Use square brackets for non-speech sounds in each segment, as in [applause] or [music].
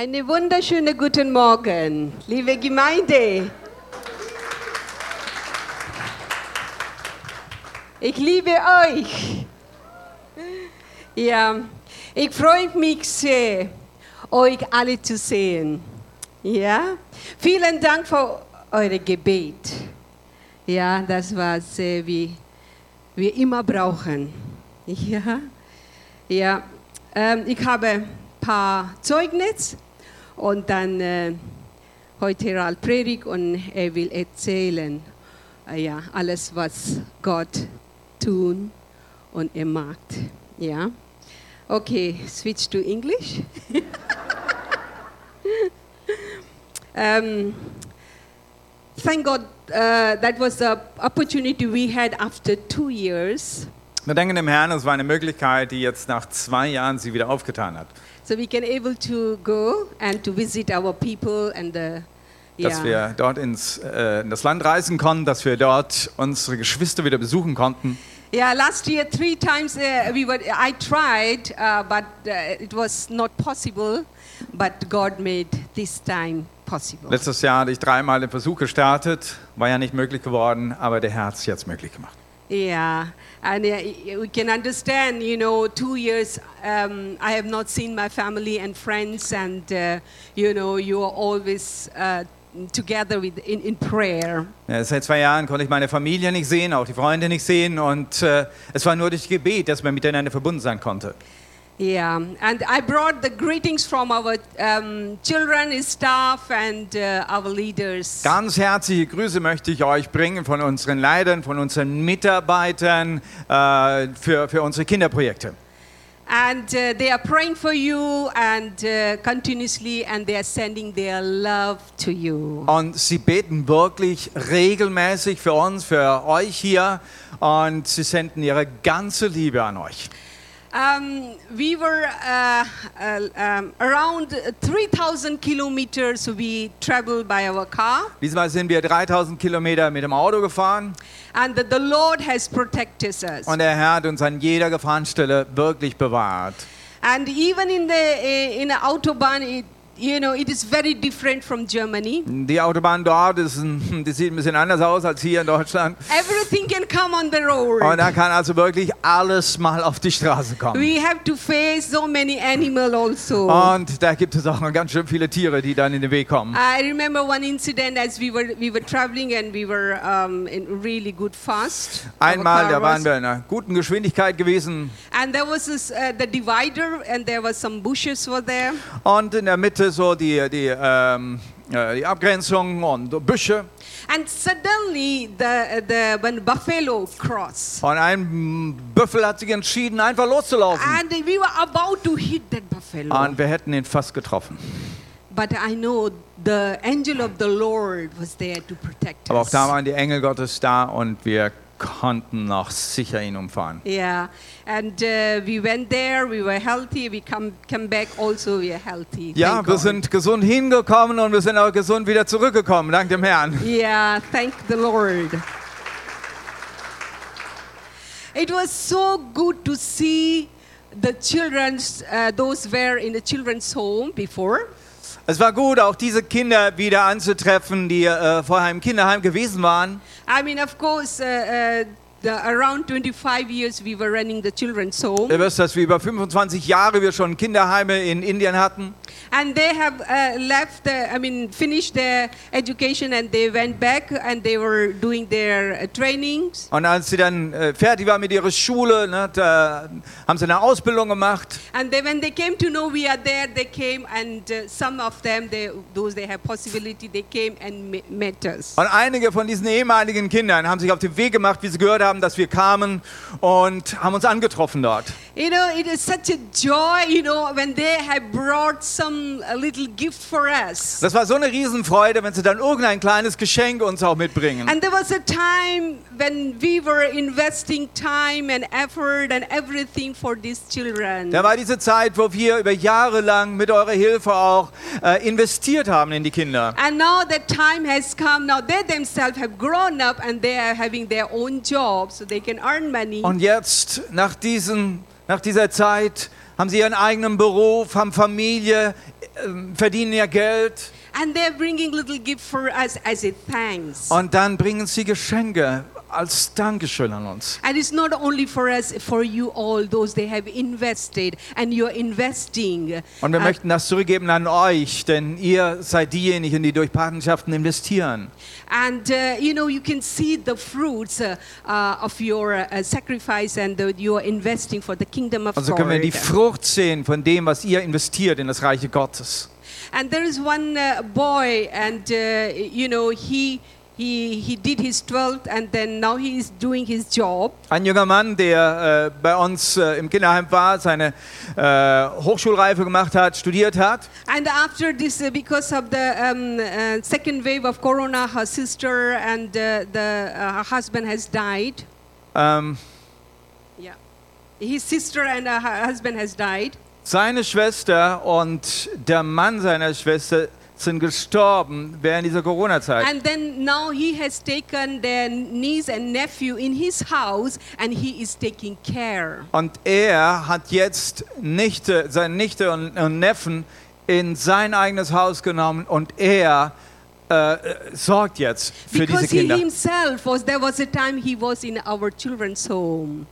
Einen wunderschönen guten Morgen, liebe Gemeinde. Ich liebe euch. Ja, ich freue mich sehr, euch alle zu sehen. Ja, vielen Dank für eure Gebet. Ja, das war sehr, wie wir immer brauchen. Ja, ja. Ähm, ich habe ein paar Zeugnisse und dann äh, heute Ralf Predigt und er will erzählen, äh, ja, alles, was Gott tun und er macht. Ja, okay, switch to English. [laughs] um, thank God uh, that was the opportunity we had after two years. Wir danken dem Herrn, es war eine Möglichkeit, die jetzt nach zwei Jahren sie wieder aufgetan hat. So we can able to go and to visit our people and the Dass wir dort ins äh, in das Land reisen konnten, dass wir dort unsere Geschwister wieder besuchen konnten. Yeah, last year three times uh, we were. I tried, uh, but uh, it was not possible. But God made this time possible. Letztes Jahr hatte ich dreimal den Versuch gestartet, war ja nicht möglich geworden, aber der Herr hat es jetzt möglich gemacht. Yeah, and uh, we can understand. You know, two years um, I have not seen my family and friends, and uh, you know, you are always. Uh, together with, in, in prayer. Ja, seit zwei Jahren konnte ich meine Familie nicht sehen, auch die Freunde nicht sehen und äh, es war nur durch Gebet, dass man miteinander verbunden sein konnte. Yeah, and I brought the greetings from our um, children, staff, and uh, our leaders. Ganz herzliche Grüße möchte ich euch bringen von unseren Leitern, von unseren Mitarbeitern äh, für, für unsere Kinderprojekte. And uh, they are praying for you and uh, continuously, and they are sending their love to you. Und sie beten wirklich regelmäßig für uns, für euch hier und sie senden ihre ganze Liebe an euch. Um, we were uh, uh, um, around 3,000 kilometers we traveled by our car. Diesmal sind wir 3000 Kilometer mit dem Auto gefahren. And the, the Lord has protected us. Und der Herr hat uns an jeder Gefahrenstelle wirklich bewahrt. And even in the in the autobahn, it, you know, it is very different from Germany. Die Autobahn dort ist ein, [laughs] die sieht ein bisschen anders aus als hier in Deutschland. Everything can come on the road. Und da kann also wirklich alles mal auf die Straße kommen. We have to face so many animals also. Und da gibt es auch noch ganz schön viele Tiere, die dann in den Weg kommen. I remember one incident as we were we were traveling and we were um, in really good fast. Einmal, da waren wir in einer guten Geschwindigkeit gewesen And there was this, uh, the divider, and there was some bushes were there. und in der Mitte so die, die, ähm, äh, die Abgrenzung und Büsche. And suddenly, the the when buffalo crossed, Und ein Büffel hat sich entschieden, einfach loszulaufen. and we were about to hit that buffalo. Und wir hätten ihn fast getroffen. but I know the angel of the Lord was there to protect Aber auch us. da waren die Engel Gottes da und wir konnten noch sicher ihn umfahren. Yeah, and uh, we went there. We were healthy. We come come back. Also, we are healthy. Ja, Thank wir God. sind gesund hingekommen und wir sind auch gesund wieder zurückgekommen, dank dem Herrn. Yeah, thank the Lord. It was so good to see the children's, uh, those were in the children's home before. Es war gut, auch diese Kinder wieder anzutreffen, die äh, vorher im Kinderheim gewesen waren. I mean, of course, uh, uh, the, around 25 years we were running the children's home. Ihr wisst, dass wir über 25 Jahre wir schon Kinderheime in Indien hatten. And they have uh, left, the, I mean, finished their education and they went back and they were doing their uh, trainings. Und als sie dann äh, fertig waren mit ihrer Schule, ne, da haben sie eine Ausbildung gemacht. And they, when they came to know we are there, they came and uh, some of them, they, those they have possibility, they came and me- met us. Und einige von diesen ehemaligen Kindern haben sich auf den Weg gemacht, wie sie gehört haben, dass wir kamen und haben uns angetroffen dort. You know, it is such a joy, you know, when they have brought some little gift for us. Das war so eine Riesenfreude, wenn sie dann irgendein kleines Geschenk uns auch mitbringen. And there was a time when we were investing time and effort and everything for these children. Da war diese Zeit, wo wir über Jahre lang mit eurer Hilfe auch äh, investiert haben in die Kinder. And now that time has come. Now they themselves have grown up and they are having their own jobs, so they can earn money. Und jetzt, nach, diesen, nach dieser Zeit, haben sie ihren eigenen Beruf, haben Familie, äh, verdienen ihr Geld and they're bringing little gift for us as a thanks. und dann bringen sie Geschenke als Dankeschön an uns. And it's not only for us, for you all, those they have invested and you're investing. Und wir Uh, möchten das zurückgeben an euch, denn ihr seid diejenigen, die durch Patenschaften investieren. and uh, you know, you can see the fruits uh, uh, of your uh, sacrifice and the, you're investing for the kingdom of Also können wir die God. Frucht sehen von dem, was ihr investiert in das Reiche Gottes. And there is one uh, boy, and you know, he. He, he did his 12th and then now he is doing his job. Ein junger Mann, der äh, bei uns äh, im Kinderheim war, seine äh, Hochschulreife gemacht hat, studiert hat. And after this, uh, because of the um, uh, second wave of corona, her sister and uh, the, uh, her husband has died. Ähm, Yeah. His sister and uh, her husband has died. seine Schwester und der Mann seiner Schwester sind gestorben während dieser Corona-Zeit. And then now he has taken their niece and nephew in his house and he is taking care. Und er hat jetzt Nichte, seine Nichte und, und Neffen in sein eigenes Haus genommen und er äh, sorgt jetzt für diese Because he Kinder. himself was, there was a time he was in our children's home.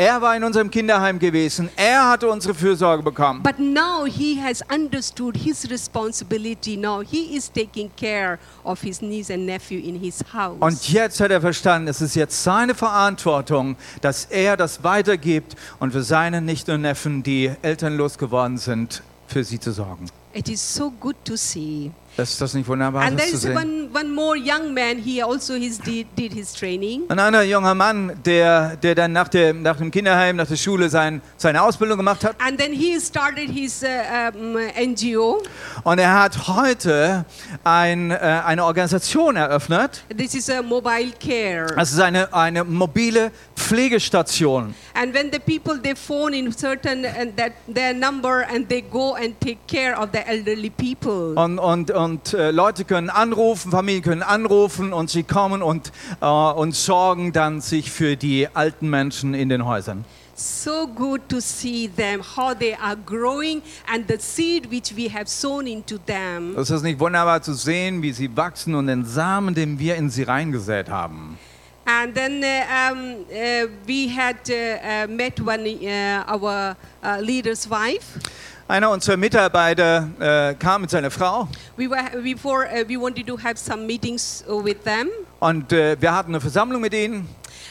Er war in unserem Kinderheim gewesen. Er hatte unsere Fürsorge bekommen. But now he has understood his responsibility. Now he is taking care of his niece and nephew in his house. Und jetzt hat er verstanden, es ist jetzt seine Verantwortung, dass er das weitergibt und für seine Nichten und Neffen, die elternlos geworden sind, für sie zu sorgen. it is so good to see. Ist das nicht wunderbar, and das there zu is sehen? one, one more young man. He also his did, did his training. Ein anderer junger Mann, der, der dann nach dem, nach dem Kinderheim, nach der Schule sein, seine Ausbildung gemacht hat. And then he started his uh, um, NGO. Und er hat heute ein, äh, eine Organisation eröffnet. This is a mobile care. Das ist eine, eine mobile Pflegestation. And when the people they phone in certain and that their number and they go and take care of the elderly people. Und, und, und äh, Leute können anrufen, Familien können anrufen und sie kommen und, äh, und sorgen dann sich für die alten Menschen in den Häusern. So good to see them how they are growing and the seed which we have sown into them. Es ist nicht wunderbar zu sehen, wie sie wachsen und den Samen, den wir in sie reingesät haben. And then uh, um, uh, we had uh, uh, met one uh, our uh, leader's wife. Einer unserer Mitarbeiter äh, kam mit seiner Frau We were before uh, we wanted to have some meetings uh, with them. und äh, wir hatten eine Versammlung mit ihnen.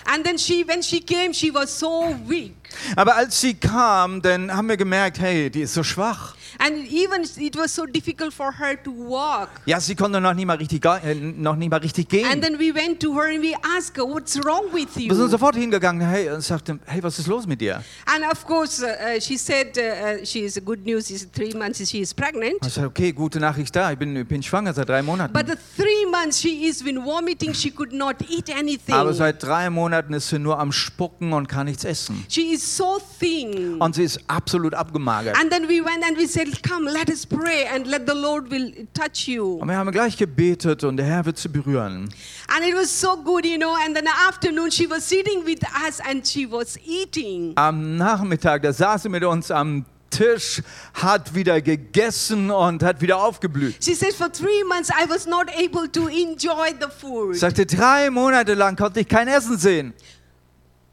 And then she, when she came, she was so weak. Aber als sie kam, dann haben wir gemerkt, hey, die ist so schwach. And even it was so difficult for her to walk. Ja, sie konnte noch nicht mal richtig, äh, noch nicht mal richtig And gehen. then we went to her and we asked her, What's wrong with Wir sind you? sofort hingegangen hey, und sagten, hey, was ist los mit dir? And of course, uh, uh, she said uh, uh, she is good news. Is three months she is pregnant. Ich sagte, okay, gute Nachricht da, ich bin, ich bin schwanger seit drei Monaten. But the three months she is been vomiting. She could not eat anything. Aber seit drei Monaten ist sie nur am Spucken und kann nichts essen. She is so thin. Und sie ist absolut abgemagert. And then we went and we said, Come, let us pray and let the Lord will touch you. Und wir haben gleich gebetet und der Herr wird sie berühren. And it was so good, you know. And then afternoon she was sitting with us and she was eating. Am Nachmittag, da saß sie mit uns am Tisch, hat wieder gegessen und hat wieder aufgeblüht. She said, For three months I was not able to enjoy the food. Sagte, drei Monate lang konnte ich kein Essen sehen.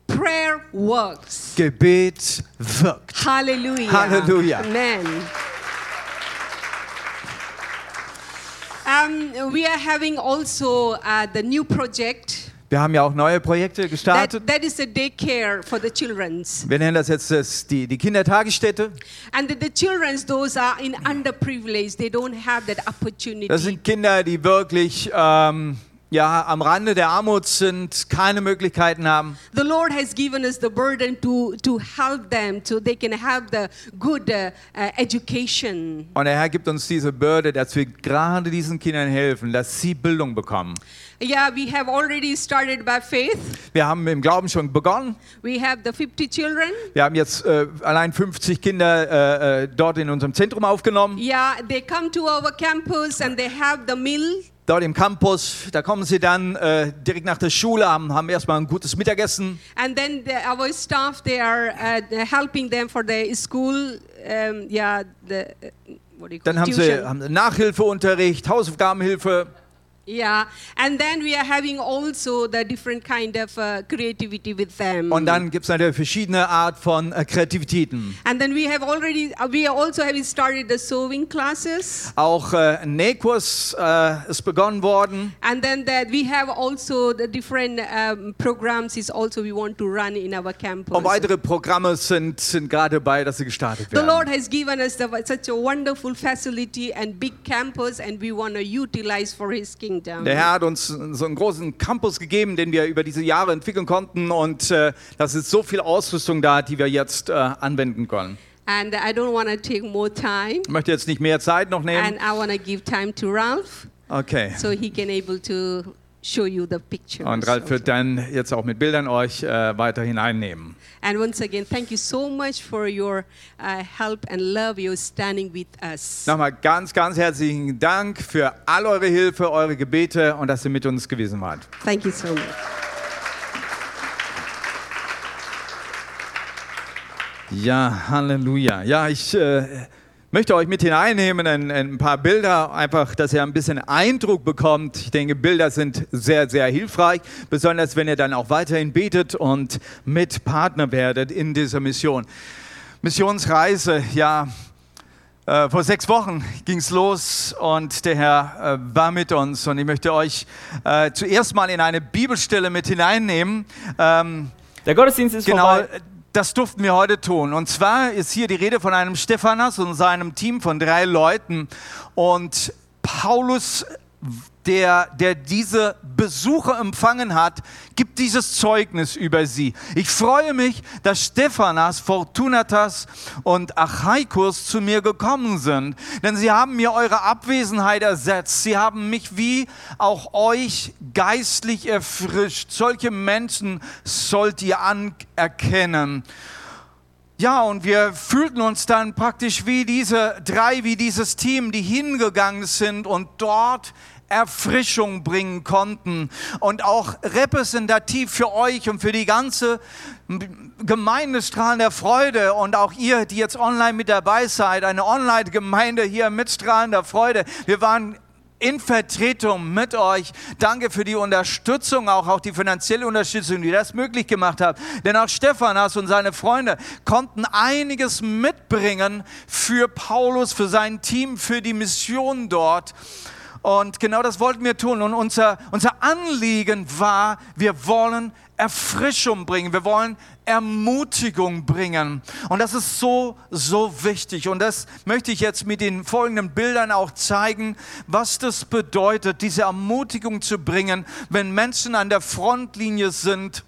Prayer works. Gebet wirkt. Hallelujah. Hallelujah. Amen. Um, we are having also uh, the new project. Wir haben ja auch neue Projekte That, gestartet. that is a daycare for the children's. Wir nennen das jetzt das, die, die Kindertagesstätte. And the, the children's, those are in underprivileged. They don't have that opportunity. Das sind Kinder, die wirklich ähm, ja, am Rande der Armut sind, keine Möglichkeiten haben. the Lord has given us the burden to, to help them so they can have the good uh, uh, education. Und der Herr gibt uns diese Bürde, dass wir gerade diesen Kindern helfen, dass sie Bildung bekommen. Yeah, we have already started by faith. Wir haben im Glauben schon begonnen. We have the 50 children. Wir haben jetzt äh, allein 50 Kinder äh, äh, dort in unserem Zentrum aufgenommen. Yeah, they come to our campus and they have the meal. Dort im Campus. Da kommen sie dann äh, direkt nach der Schule, haben, haben erstmal ein gutes Mittagessen. And then the, our staff, they are uh, helping them for the school, um, yeah, the, uh, what do you call Dann haben sie, haben sie Nachhilfeunterricht, Hausaufgabenhilfe. Yeah, and then we are having also the different kind of uh, creativity with them. Und dann gibt es natürlich verschiedene Art von äh, Kreativitäten. And then we have already, uh, we are also having started the sewing classes. Auch äh, Nähkurs äh, ist begonnen worden. And then that we have also the different um, programs is also we want to run in our campus. Und weitere Programme sind, sind gerade dabei, dass sie gestartet The Lord werden. has given us the, such a wonderful facility and big campus, and we want to utilize for His kingdom. Der Herr hat uns so einen großen Campus gegeben, den wir über diese Jahre entwickeln konnten. Und äh, das ist so viel Ausrüstung da, die wir jetzt äh, anwenden können. And I don't want to take more time, Ich möchte jetzt nicht mehr Zeit noch nehmen. and I want to give time to Ralph Okay. so he can able to show you the pictures. Und Ralf wird dann jetzt auch mit Bildern euch äh, weiter hineinnehmen. And once again, thank you so much for your uh, help and love. You're standing with us. Nochmal ganz, ganz herzlichen Dank für all eure Hilfe, eure Gebete und dass ihr mit uns gewesen wart. Thank you so much. Ja, Halleluja. Ja, ich äh, möchte euch mit hineinnehmen in, in ein paar Bilder, einfach, dass ihr ein bisschen Eindruck bekommt. Ich denke, Bilder sind sehr, sehr hilfreich, besonders wenn ihr dann auch weiterhin betet und mit Partner werdet in dieser Mission. Missionsreise, ja, äh, vor sechs Wochen ging es los und der Herr äh, war mit uns und ich möchte euch äh, zuerst mal in eine Bibelstelle mit hineinnehmen. Ähm, Der Gottesdienst ist Genau, vorbei. Das durften wir heute tun. Und zwar ist hier die Rede von einem Stephanas und seinem Team von drei Leuten. Und Paulus, der, der diese Besucher empfangen hat, gibt dieses Zeugnis über sie. Ich freue mich, dass Stephanas, Fortunatas und Achaikus zu mir gekommen sind, denn sie haben mir eure Abwesenheit ersetzt. Sie haben mich wie auch euch geistlich erfrischt. Solche Menschen sollt ihr anerkennen. Ja, und wir fühlten uns dann praktisch wie diese drei, wie dieses Team, die hingegangen sind und dort Erfrischung bringen konnten und auch repräsentativ für euch und für die ganze Gemeinde Strahlen der Freude und auch ihr, die jetzt online mit dabei seid, eine Online-Gemeinde hier mit Strahlen der Freude. Wir waren in Vertretung mit euch. Danke für die Unterstützung, auch, auch die finanzielle Unterstützung, die das möglich gemacht hat. Denn auch Stephanas und seine Freunde konnten einiges mitbringen für Paulus, für sein Team, für die Mission dort. Und genau das wollten wir tun. Und unser, unser Anliegen war, wir wollen Erfrischung bringen. Wir wollen Ermutigung bringen. Und das ist so, so wichtig. Und das möchte ich jetzt mit den folgenden Bildern auch zeigen, was das bedeutet, diese Ermutigung zu bringen, wenn Menschen an der Frontlinie sind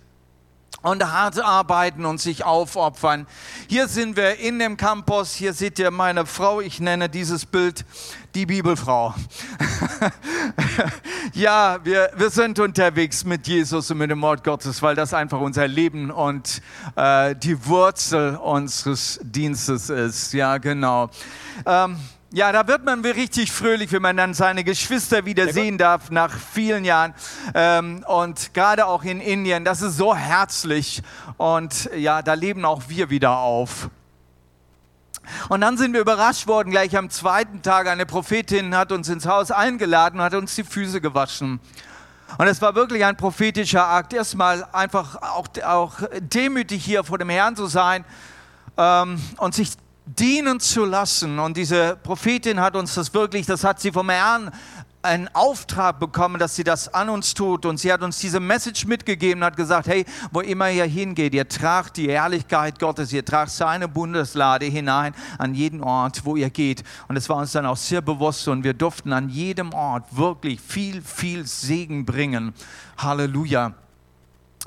und hart arbeiten und sich aufopfern. Hier sind wir in dem Campus. Hier seht ihr meine Frau. Ich nenne dieses Bild die Bibelfrau. [laughs] ja, wir, wir sind unterwegs mit Jesus und mit dem Wort Gottes, weil das einfach unser Leben und äh, die Wurzel unseres Dienstes ist. Ja, genau. Ähm, ja, da wird man richtig fröhlich, wenn man dann seine Geschwister wieder sehen darf nach vielen Jahren. Ähm, und gerade auch in Indien, das ist so herzlich. Und ja, da leben auch wir wieder auf. Und dann sind wir überrascht worden, gleich am zweiten Tag, eine Prophetin hat uns ins Haus eingeladen und hat uns die Füße gewaschen. Und es war wirklich ein prophetischer Akt, erstmal einfach auch, auch demütig hier vor dem Herrn zu sein ähm, und sich dienen zu lassen. Und diese Prophetin hat uns das wirklich, das hat sie vom Herrn einen Auftrag bekommen, dass sie das an uns tut. Und sie hat uns diese Message mitgegeben, hat gesagt, hey, wo immer ihr hingeht, ihr tragt die Herrlichkeit Gottes, ihr tragt seine Bundeslade hinein an jeden Ort, wo ihr geht. Und es war uns dann auch sehr bewusst und wir durften an jedem Ort wirklich viel, viel Segen bringen. Halleluja.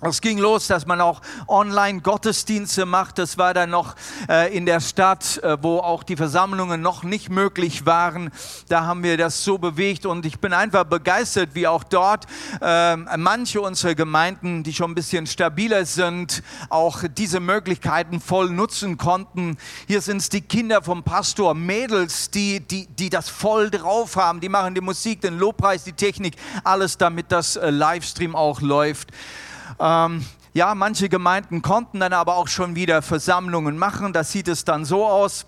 Es ging los, dass man auch Online-Gottesdienste macht. Das war dann noch äh, in der Stadt, äh, wo auch die Versammlungen noch nicht möglich waren. Da haben wir das so bewegt und ich bin einfach begeistert, wie auch dort äh, manche unserer Gemeinden, die schon ein bisschen stabiler sind, auch diese Möglichkeiten voll nutzen konnten. Hier sind es die Kinder vom Pastor, Mädels, die, die, die das voll drauf haben. Die machen die Musik, den Lobpreis, die Technik, alles damit das äh, Livestream auch läuft. Ähm, ja, manche Gemeinden konnten dann aber auch schon wieder Versammlungen machen. Das sieht es dann so aus.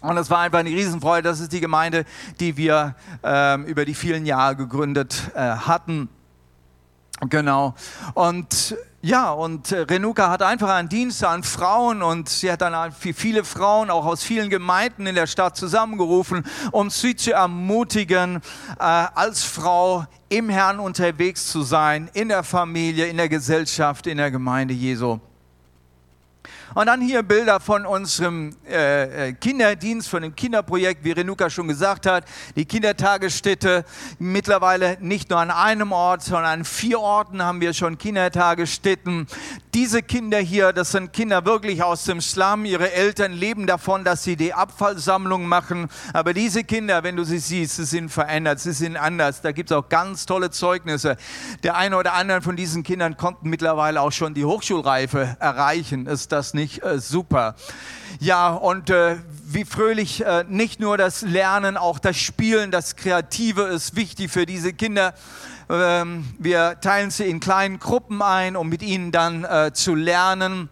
Und es war einfach eine Riesenfreude. Das ist die Gemeinde, die wir ähm, über die vielen Jahre gegründet äh, hatten. Genau. Und ja, und äh, Renuka hat einfach einen Dienst an Frauen und sie hat dann viele Frauen auch aus vielen Gemeinden in der Stadt zusammengerufen, um sie zu ermutigen, äh, als Frau im Herrn unterwegs zu sein, in der Familie, in der Gesellschaft, in der Gemeinde Jesu. Und dann hier Bilder von unserem äh, äh, Kinderdienst, von dem Kinderprojekt, wie Renuka schon gesagt hat. Die Kindertagesstätte mittlerweile nicht nur an einem Ort, sondern an vier Orten haben wir schon Kindertagesstätten. Diese Kinder hier, das sind Kinder wirklich aus dem Slum. Ihre Eltern leben davon, dass sie die Abfallsammlung machen. Aber diese Kinder, wenn du sie siehst, sie sind verändert, sie sind anders. Da gibt es auch ganz tolle Zeugnisse. Der eine oder andere von diesen Kindern konnten mittlerweile auch schon die Hochschulreife erreichen. Ist das nicht? Nicht äh, super. Ja, und äh, wie fröhlich äh, nicht nur das Lernen, auch das Spielen, das Kreative ist wichtig für diese Kinder. Ähm, wir teilen sie in kleinen Gruppen ein, um mit ihnen dann äh, zu lernen.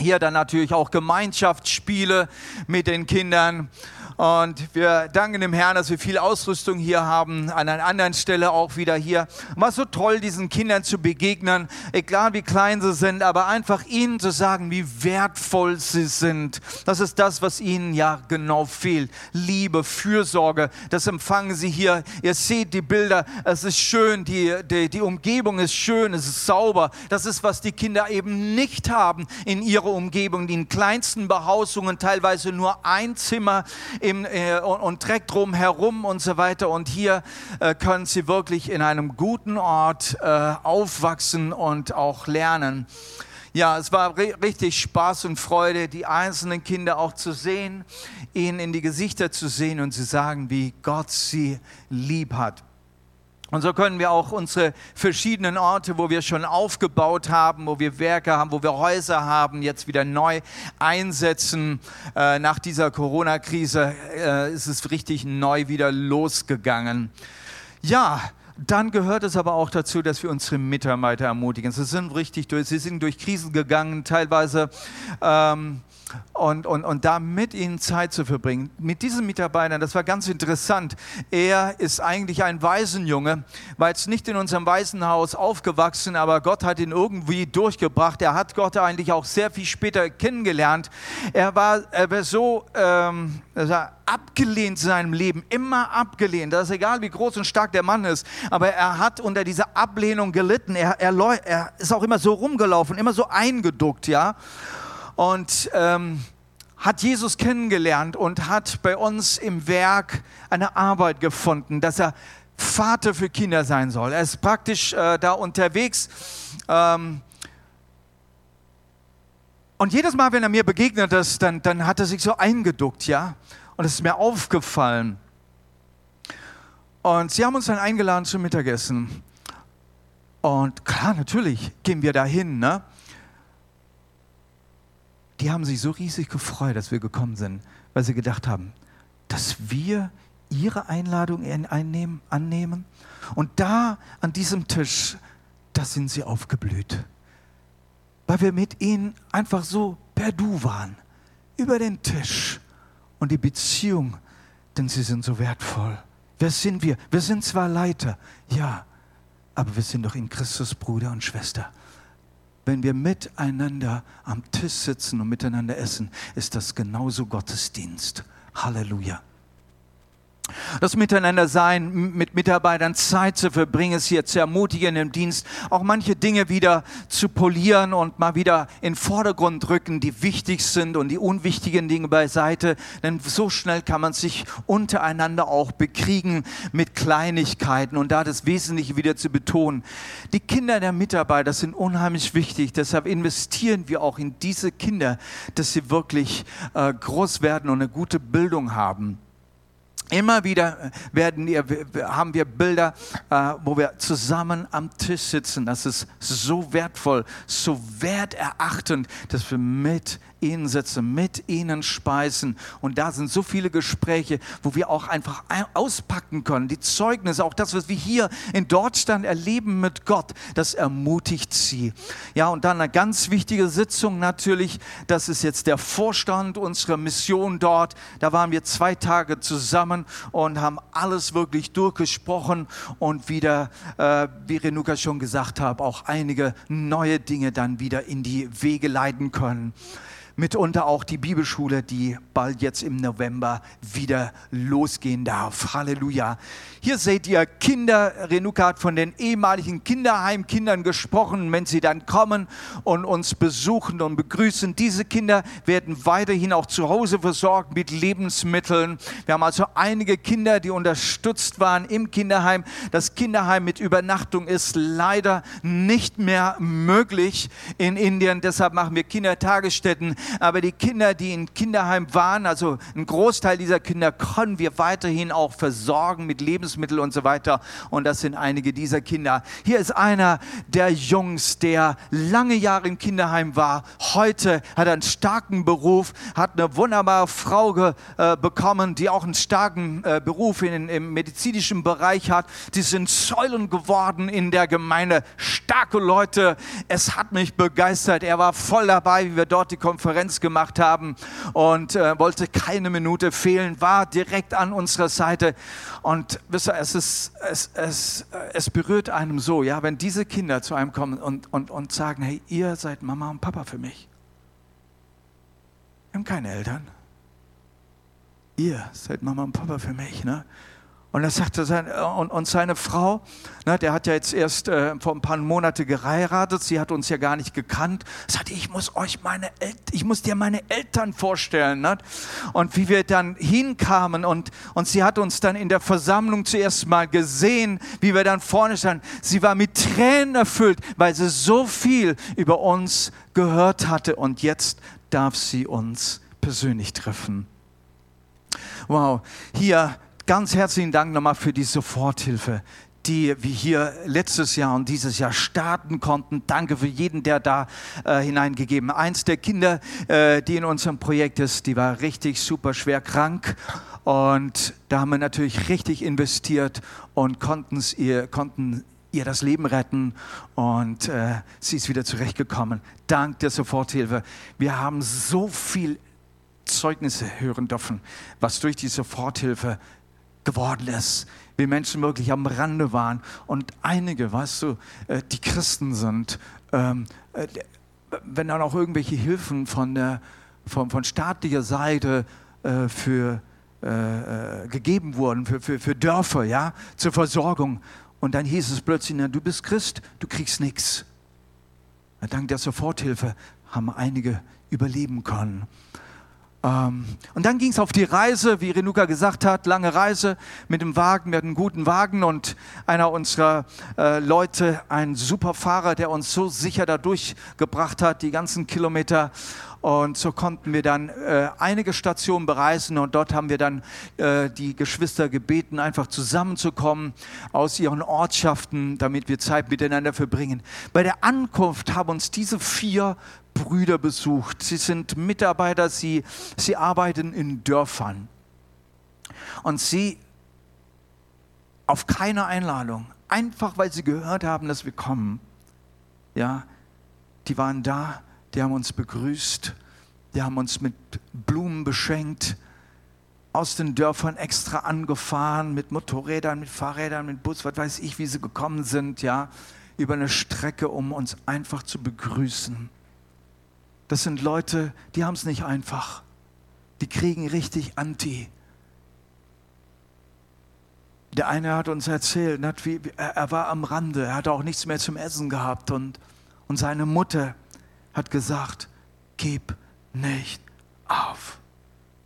Hier dann natürlich auch Gemeinschaftsspiele mit den Kindern. Und wir danken dem Herrn, dass wir viel Ausrüstung hier haben, an einer anderen Stelle auch wieder hier. War so toll, diesen Kindern zu begegnen, egal wie klein sie sind, aber einfach ihnen zu sagen, wie wertvoll sie sind. Das ist das, was ihnen ja genau fehlt. Liebe, Fürsorge, das empfangen sie hier. Ihr seht die Bilder, es ist schön, die, die, die Umgebung ist schön, es ist sauber. Das ist, was die Kinder eben nicht haben in ihrer Umgebung. Die in kleinsten Behausungen, teilweise nur ein Zimmer im, äh, und, und trägt drum herum und so weiter. Und hier äh, können sie wirklich in einem guten Ort äh, aufwachsen und auch lernen. Ja, es war richtig Spaß und Freude, die einzelnen Kinder auch zu sehen, ihnen in die Gesichter zu sehen und zu sagen, wie Gott sie lieb hat. Und so können wir auch unsere verschiedenen Orte, wo wir schon aufgebaut haben, wo wir Werke haben, wo wir Häuser haben, jetzt wieder neu einsetzen. Äh, nach dieser Corona-Krise äh, ist es richtig neu wieder losgegangen. Ja, dann gehört es aber auch dazu, dass wir unsere Mitarbeiter ermutigen. Sie sind richtig durch, sie sind durch Krisen gegangen, teilweise. Ähm, und, und, und da mit ihnen Zeit zu verbringen. Mit diesen Mitarbeitern, das war ganz interessant. Er ist eigentlich ein Waisenjunge, war jetzt nicht in unserem Waisenhaus aufgewachsen, aber Gott hat ihn irgendwie durchgebracht. Er hat Gott eigentlich auch sehr viel später kennengelernt. Er war, er war so ähm, er abgelehnt in seinem Leben, immer abgelehnt. Das ist egal, wie groß und stark der Mann ist, aber er hat unter dieser Ablehnung gelitten. Er, er, er ist auch immer so rumgelaufen, immer so eingeduckt, ja und ähm, hat Jesus kennengelernt und hat bei uns im Werk eine Arbeit gefunden, dass er Vater für Kinder sein soll. Er ist praktisch äh, da unterwegs. Ähm, und jedes Mal, wenn er mir begegnet ist, dann, dann hat er sich so eingeduckt, ja. Und es ist mir aufgefallen. Und sie haben uns dann eingeladen zum Mittagessen. Und klar, natürlich gehen wir dahin, ne? Die haben sich so riesig gefreut, dass wir gekommen sind, weil sie gedacht haben, dass wir ihre Einladung einnehmen, annehmen. Und da an diesem Tisch, da sind sie aufgeblüht, weil wir mit ihnen einfach so per Du waren, über den Tisch und die Beziehung, denn sie sind so wertvoll. Wer sind wir? Wir sind zwar Leiter, ja, aber wir sind doch in Christus Bruder und Schwester wenn wir miteinander am Tisch sitzen und miteinander essen, ist das genauso Gottesdienst. Halleluja. Das Miteinander sein, mit Mitarbeitern Zeit zu verbringen, sie zu ermutigen im Dienst, auch manche Dinge wieder zu polieren und mal wieder in den Vordergrund rücken, die wichtig sind und die unwichtigen Dinge beiseite. Denn so schnell kann man sich untereinander auch bekriegen mit Kleinigkeiten und da das Wesentliche wieder zu betonen. Die Kinder der Mitarbeiter sind unheimlich wichtig, deshalb investieren wir auch in diese Kinder, dass sie wirklich äh, groß werden und eine gute Bildung haben. Immer wieder werden wir, haben wir Bilder, äh, wo wir zusammen am Tisch sitzen. Das ist so wertvoll, so werterachtend, dass wir mit ihnen sitzen, mit ihnen speisen. Und da sind so viele Gespräche, wo wir auch einfach auspacken können. Die Zeugnisse, auch das, was wir hier in Deutschland erleben mit Gott, das ermutigt sie. Ja, und dann eine ganz wichtige Sitzung natürlich, das ist jetzt der Vorstand unserer Mission dort. Da waren wir zwei Tage zusammen und haben alles wirklich durchgesprochen und wieder, äh, wie Renuka schon gesagt hat, auch einige neue Dinge dann wieder in die Wege leiten können mitunter auch die Bibelschule, die bald jetzt im November wieder losgehen darf. Halleluja. Hier seht ihr Kinder. Renuka hat von den ehemaligen Kinderheimkindern gesprochen. Wenn sie dann kommen und uns besuchen und begrüßen, diese Kinder werden weiterhin auch zu Hause versorgt mit Lebensmitteln. Wir haben also einige Kinder, die unterstützt waren im Kinderheim. Das Kinderheim mit Übernachtung ist leider nicht mehr möglich in Indien. Deshalb machen wir Kindertagesstätten aber die Kinder, die in Kinderheim waren, also ein Großteil dieser Kinder können wir weiterhin auch versorgen mit Lebensmitteln und so weiter. Und das sind einige dieser Kinder. Hier ist einer der Jungs, der lange Jahre im Kinderheim war. Heute hat er einen starken Beruf, hat eine wunderbare Frau äh, bekommen, die auch einen starken äh, Beruf in, im medizinischen Bereich hat. Die sind Säulen geworden in der Gemeinde. Starke Leute. Es hat mich begeistert. Er war voll dabei, wie wir dort die Konferenz Konferenz gemacht haben und äh, wollte keine Minute fehlen, war direkt an unserer Seite. Und wisst ihr, es, ist, es, es, es berührt einem so, ja, wenn diese Kinder zu einem kommen und, und, und sagen, hey, ihr seid Mama und Papa für mich. Wir haben keine Eltern. Ihr seid Mama und Papa für mich. Ne? Und er sagte, sein, und, und seine Frau, ne, der hat ja jetzt erst äh, vor ein paar Monaten geheiratet, sie hat uns ja gar nicht gekannt, sagte, ich muss euch meine Eltern, ich muss dir meine Eltern vorstellen. Ne? Und wie wir dann hinkamen und, und sie hat uns dann in der Versammlung zuerst mal gesehen, wie wir dann vorne standen, sie war mit Tränen erfüllt, weil sie so viel über uns gehört hatte und jetzt darf sie uns persönlich treffen. Wow, hier ganz herzlichen Dank nochmal für die Soforthilfe, die wir hier letztes Jahr und dieses Jahr starten konnten. Danke für jeden, der da äh, hineingegeben. Eins der Kinder, äh, die in unserem Projekt ist, die war richtig super schwer krank und da haben wir natürlich richtig investiert und konnten ihr, konnten ihr das Leben retten und äh, sie ist wieder zurechtgekommen. Dank der Soforthilfe. Wir haben so viel Zeugnisse hören dürfen, was durch die Soforthilfe geworden ist. Wie Menschen wirklich am Rande waren. Und einige, weißt du, äh, die Christen sind, ähm, äh, wenn dann auch irgendwelche Hilfen von, der, von, von staatlicher Seite äh, für, gegeben wurden, für, für, für Dörfer, ja, zur Versorgung. Und dann hieß es plötzlich, du bist Christ, du kriegst nichts. Dank der Soforthilfe haben einige überleben können. Ähm, und dann ging es auf die Reise, wie Renuka gesagt hat, lange Reise mit dem Wagen. Wir hatten einen guten Wagen und einer unserer äh, Leute, ein super Fahrer, der uns so sicher da durchgebracht hat, die ganzen Kilometer. Und so konnten wir dann äh, einige Stationen bereisen und dort haben wir dann äh, die Geschwister gebeten, einfach zusammenzukommen aus ihren Ortschaften, damit wir Zeit miteinander verbringen. Bei der Ankunft haben uns diese vier Brüder besucht. Sie sind Mitarbeiter, sie, sie arbeiten in Dörfern. Und sie auf keine Einladung, einfach weil sie gehört haben, dass wir kommen, ja, die waren da, die haben uns begrüßt, die haben uns mit Blumen beschenkt, aus den Dörfern extra angefahren, mit Motorrädern, mit Fahrrädern, mit Bus, was weiß ich, wie sie gekommen sind, ja, über eine Strecke, um uns einfach zu begrüßen. Das sind Leute, die haben es nicht einfach. Die kriegen richtig Anti. Der eine hat uns erzählt, hat wie, er war am Rande, er hatte auch nichts mehr zum Essen gehabt und, und seine Mutter hat gesagt, gib nicht auf.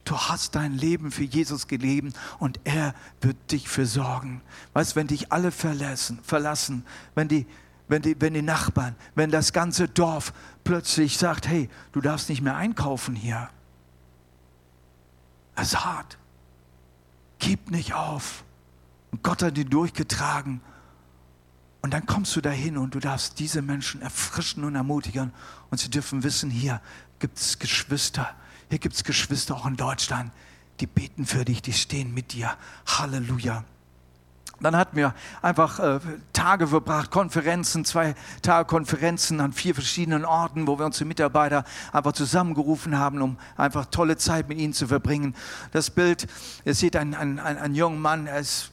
Du hast dein Leben für Jesus gelebt und er wird dich versorgen. Weißt, wenn dich alle verlassen, verlassen wenn, die, wenn, die, wenn die Nachbarn, wenn das ganze Dorf plötzlich sagt, hey, du darfst nicht mehr einkaufen hier. Es ist hart. Gib nicht auf. Und Gott hat die durchgetragen. Und dann kommst du dahin und du darfst diese Menschen erfrischen und ermutigen. Und sie dürfen wissen, hier gibt es Geschwister. Hier gibt es Geschwister auch in Deutschland, die beten für dich, die stehen mit dir. Halleluja. Dann hatten wir einfach äh, Tage verbracht, Konferenzen, zwei Tage Konferenzen an vier verschiedenen Orten, wo wir unsere Mitarbeiter einfach zusammengerufen haben, um einfach tolle Zeit mit ihnen zu verbringen. Das Bild, ihr seht einen, einen, einen jungen Mann, er ist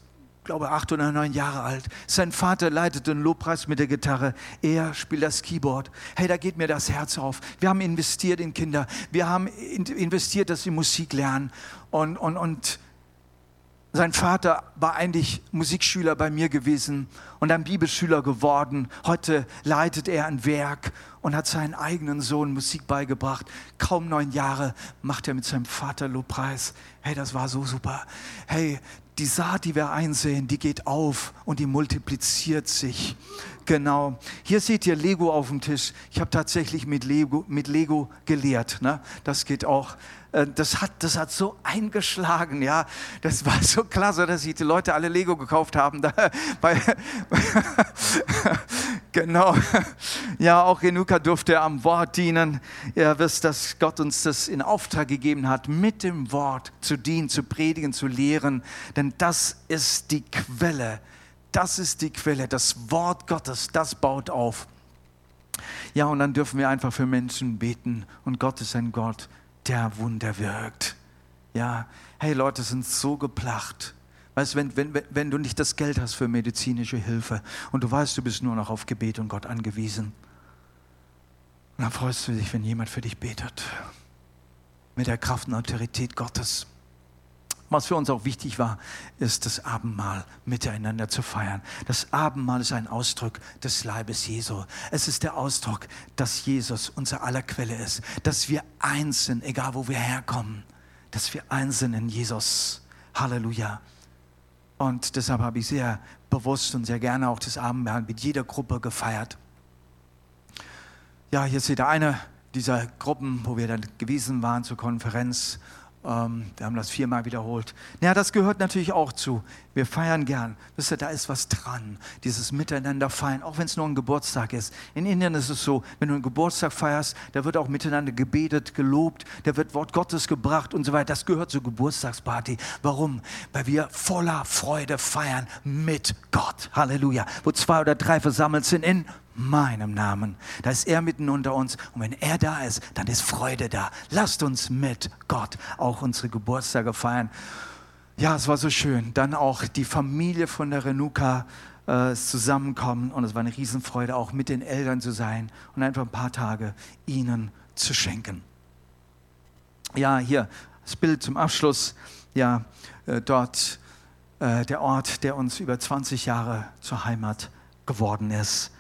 glaube acht oder neun Jahre alt. Sein Vater leitet den Lobpreis mit der Gitarre. Er spielt das Keyboard. Hey, da geht mir das Herz auf. Wir haben investiert in Kinder. Wir haben investiert, dass sie Musik lernen. Und, und, und sein Vater war eigentlich Musikschüler bei mir gewesen und ein Bibelschüler geworden. Heute leitet er ein Werk und hat seinen eigenen Sohn Musik beigebracht. Kaum neun Jahre macht er mit seinem Vater Lobpreis. Hey, das war so super. Hey, die Saat, die wir einsehen, die geht auf und die multipliziert sich. Genau. Hier seht ihr Lego auf dem Tisch. Ich habe tatsächlich mit Lego, mit Lego gelehrt. Ne? Das geht auch. Äh, das hat, das hat so eingeschlagen, ja. Das war so klasse, dass sich die Leute alle Lego gekauft haben. [laughs] [laughs] genau. Ja, auch Renuka durfte am Wort dienen. Ihr wisst, dass Gott uns das in Auftrag gegeben hat, mit dem Wort zu dienen, zu predigen, zu lehren. Denn das ist die Quelle. Das ist die Quelle. Das Wort Gottes, das baut auf. Ja, und dann dürfen wir einfach für Menschen beten. Und Gott ist ein Gott, der Wunder wirkt. Ja, hey Leute sind so geplacht. Weißt wenn, wenn, wenn du nicht das Geld hast für medizinische Hilfe und du weißt, du bist nur noch auf Gebet und Gott angewiesen, dann freust du dich, wenn jemand für dich betet. Mit der Kraft und Autorität Gottes. Was für uns auch wichtig war, ist das Abendmahl miteinander zu feiern. Das Abendmahl ist ein Ausdruck des Leibes Jesu. Es ist der Ausdruck, dass Jesus unser aller Quelle ist, dass wir eins sind, egal wo wir herkommen, dass wir eins sind in Jesus. Halleluja. Und deshalb habe ich sehr bewusst und sehr gerne auch das Abendmahl mit jeder Gruppe gefeiert. Ja, hier seht ihr eine dieser Gruppen, wo wir dann gewesen waren zur Konferenz ähm, wir haben das viermal wiederholt. Ja, das gehört natürlich auch zu. Wir feiern gern. Wisst ihr, da ist was dran. Dieses Miteinander feiern, auch wenn es nur ein Geburtstag ist. In Indien ist es so, wenn du einen Geburtstag feierst, da wird auch miteinander gebetet, gelobt, da wird Wort Gottes gebracht und so weiter. Das gehört zur Geburtstagsparty. Warum? Weil wir voller Freude feiern mit Gott. Halleluja. Wo zwei oder drei versammelt sind in meinem Namen. Da ist er mitten unter uns. Und wenn er da ist, dann ist Freude da. Lasst uns mit Gott auch unsere Geburtstage feiern. Ja, es war so schön. Dann auch die Familie von der Renuka äh, zusammenkommen. Und es war eine Riesenfreude, auch mit den Eltern zu sein und einfach ein paar Tage ihnen zu schenken. Ja, hier das Bild zum Abschluss. Ja, äh, dort äh, der Ort, der uns über 20 Jahre zur Heimat geworden ist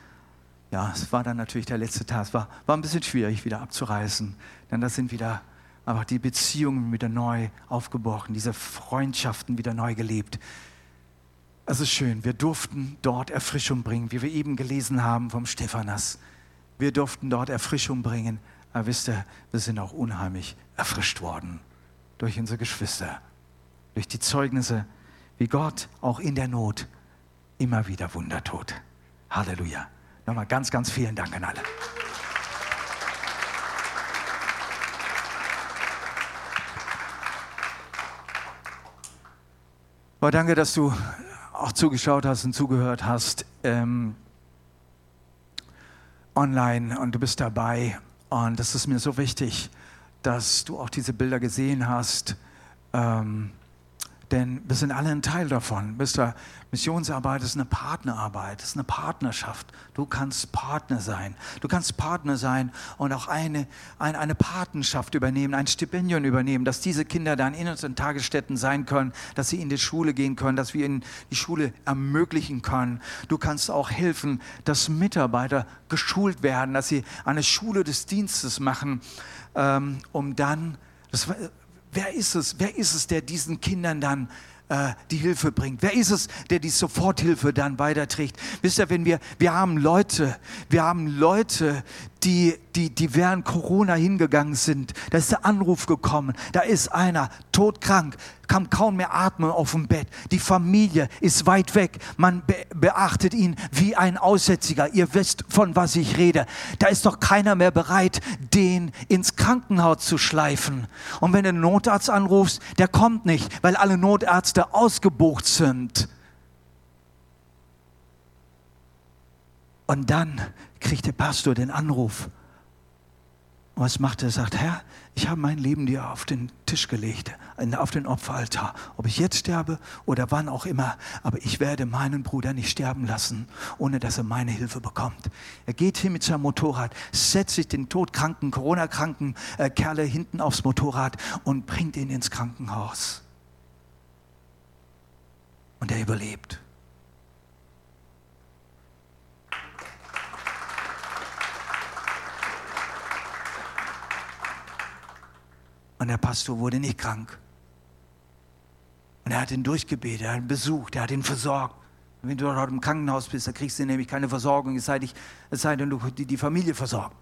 ja, es war dann natürlich der letzte Tag. Es war, war ein bisschen schwierig, wieder abzureisen. Denn das sind wieder aber die Beziehungen wieder neu aufgebrochen, diese Freundschaften wieder neu gelebt. Es ist schön, wir durften dort Erfrischung bringen, wie wir eben gelesen haben vom Stephanas. Wir durften dort Erfrischung bringen. Aber wisst ihr, wir sind auch unheimlich erfrischt worden durch unsere Geschwister, durch die Zeugnisse, wie Gott auch in der Not immer wieder Wunder tut. Halleluja. Nochmal ganz, ganz vielen Dank an alle. Aber danke, dass du auch zugeschaut hast und zugehört hast ähm, online und du bist dabei. Und das ist mir so wichtig, dass du auch diese Bilder gesehen hast, ähm, Denn wir sind alle ein Teil davon. Missionsarbeit ist eine Partnerarbeit, ist eine Partnerschaft. Du kannst Partner sein. Du kannst Partner sein und auch eine, eine, eine Patenschaft übernehmen, ein Stipendium übernehmen, dass diese Kinder dann in unseren Tagesstätten sein können, dass sie in die Schule gehen können, dass wir ihnen die Schule ermöglichen können. Du kannst auch helfen, dass Mitarbeiter geschult werden, dass sie eine Schule des Dienstes machen, ähm, um dann, das, wer ist es, wer ist es, der diesen Kindern dann äh, die Hilfe bringt? Wer ist es, der die Soforthilfe dann weiterträgt? Wisst ihr, wenn wir, wir haben Leute, wir haben Leute, die, die, die während Corona hingegangen sind. Da ist der Anruf gekommen. Da ist einer todkrank, kann kaum mehr atmen auf dem Bett. Die Familie ist weit weg. Man be beachtet ihn wie ein Aussätziger. Ihr wisst, von was ich rede. Da ist doch keiner mehr bereit, den ins Krankenhaus zu schleifen. Und wenn du einen Notarzt anrufst, der kommt nicht, weil alle Notärzte ausgebucht sind. Und dann kriegt der Pastor den Anruf. Und was macht er? Er sagt, Herr, ich habe mein Leben dir auf den Tisch gelegt, auf den Opferaltar. Ob ich jetzt sterbe oder wann auch immer, aber ich werde meinen Bruder nicht sterben lassen, ohne dass er meine Hilfe bekommt. Er geht hin mit seinem Motorrad, setzt sich den todkranken, Corona-kranken äh, Kerle hinten aufs Motorrad und bringt ihn ins Krankenhaus. Und er überlebt. Und der Pastor wurde nicht krank. Und er hat ihn durchgebetet, er hat ihn besucht, er hat ihn versorgt. Wenn du dort im Krankenhaus bist, dann kriegst du nämlich keine Versorgung, es sei, dich, es sei denn, du die, die Familie versorgt.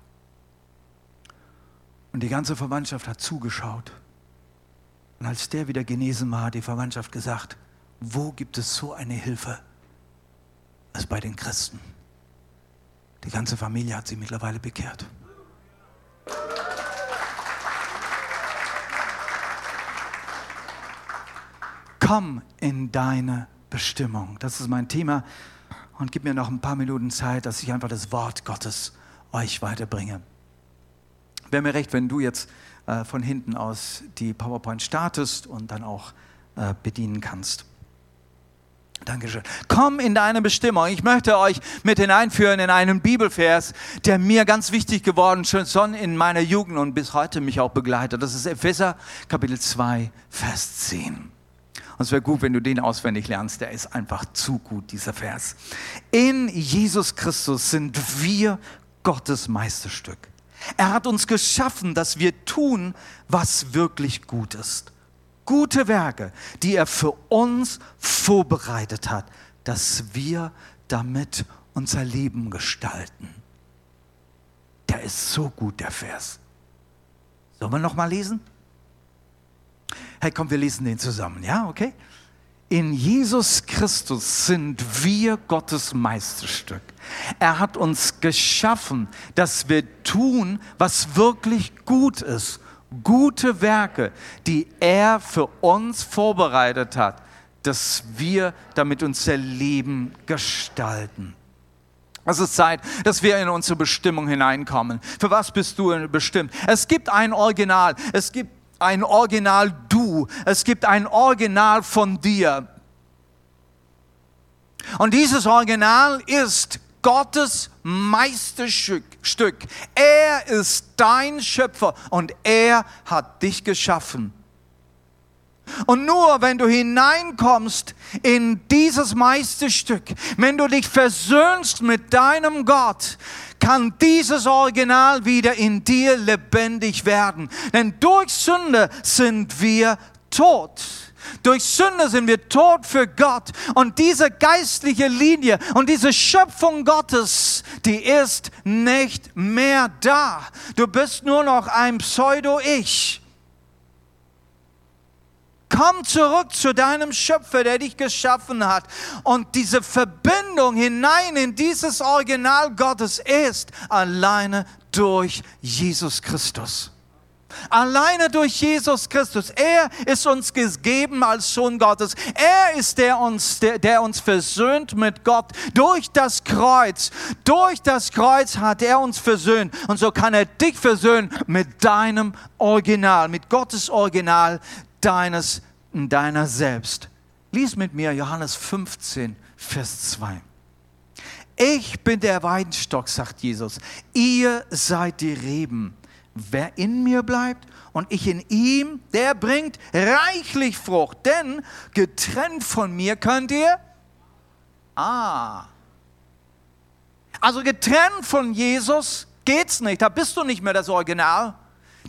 Und die ganze Verwandtschaft hat zugeschaut. Und als der wieder genesen war, hat die Verwandtschaft gesagt, wo gibt es so eine Hilfe als bei den Christen? Die ganze Familie hat sich mittlerweile bekehrt. Komm in deine Bestimmung. Das ist mein Thema. Und gib mir noch ein paar Minuten Zeit, dass ich einfach das Wort Gottes euch weiterbringe. Wäre mir recht, wenn du jetzt äh, von hinten aus die PowerPoint startest und dann auch äh, bedienen kannst. Dankeschön. Komm in deine Bestimmung. Ich möchte euch mit hineinführen in einen Bibelvers, der mir ganz wichtig geworden ist, schon in meiner Jugend und bis heute mich auch begleitet. Das ist Epheser Kapitel 2, Vers 10. Und es wäre gut, wenn du den auswendig lernst. Der ist einfach zu gut, dieser Vers. In Jesus Christus sind wir Gottes Meisterstück. Er hat uns geschaffen, dass wir tun, was wirklich gut ist. Gute Werke, die er für uns vorbereitet hat, dass wir damit unser Leben gestalten. Der ist so gut, der Vers. Sollen wir noch mal lesen? Hey, komm, wir lesen den zusammen, ja, okay? In Jesus Christus sind wir Gottes Meisterstück. Er hat uns geschaffen, dass wir tun, was wirklich gut ist. Gute Werke, die er für uns vorbereitet hat, dass wir damit unser Leben gestalten. Es ist Zeit, dass wir in unsere Bestimmung hineinkommen. Für was bist du bestimmt? Es gibt ein Original. Es gibt ein Original du. Es gibt ein Original von dir. Und dieses Original ist Gottes Meisterstück. Er ist dein Schöpfer und er hat dich geschaffen. Und nur wenn du hineinkommst in dieses Meisterstück, wenn du dich versöhnst mit deinem Gott, kann dieses Original wieder in dir lebendig werden. Denn durch Sünde sind wir tot. Durch Sünde sind wir tot für Gott. Und diese geistliche Linie und diese Schöpfung Gottes, die ist nicht mehr da. Du bist nur noch ein Pseudo-Ich. Komm zurück zu deinem Schöpfer, der dich geschaffen hat. Und diese Verbindung hinein in dieses Original Gottes ist alleine durch Jesus Christus. Alleine durch Jesus Christus. Er ist uns gegeben als Sohn Gottes. Er ist der uns, der, der uns versöhnt mit Gott durch das Kreuz. Durch das Kreuz hat er uns versöhnt. Und so kann er dich versöhnen mit deinem Original, mit Gottes Original, deines deiner selbst. Lies mit mir Johannes 15, Vers 2. Ich bin der Weinstock, sagt Jesus. Ihr seid die Reben. Wer in mir bleibt und ich in ihm, der bringt reichlich Frucht. Denn getrennt von mir könnt ihr. Ah. Also getrennt von Jesus geht's nicht. Da bist du nicht mehr das Original.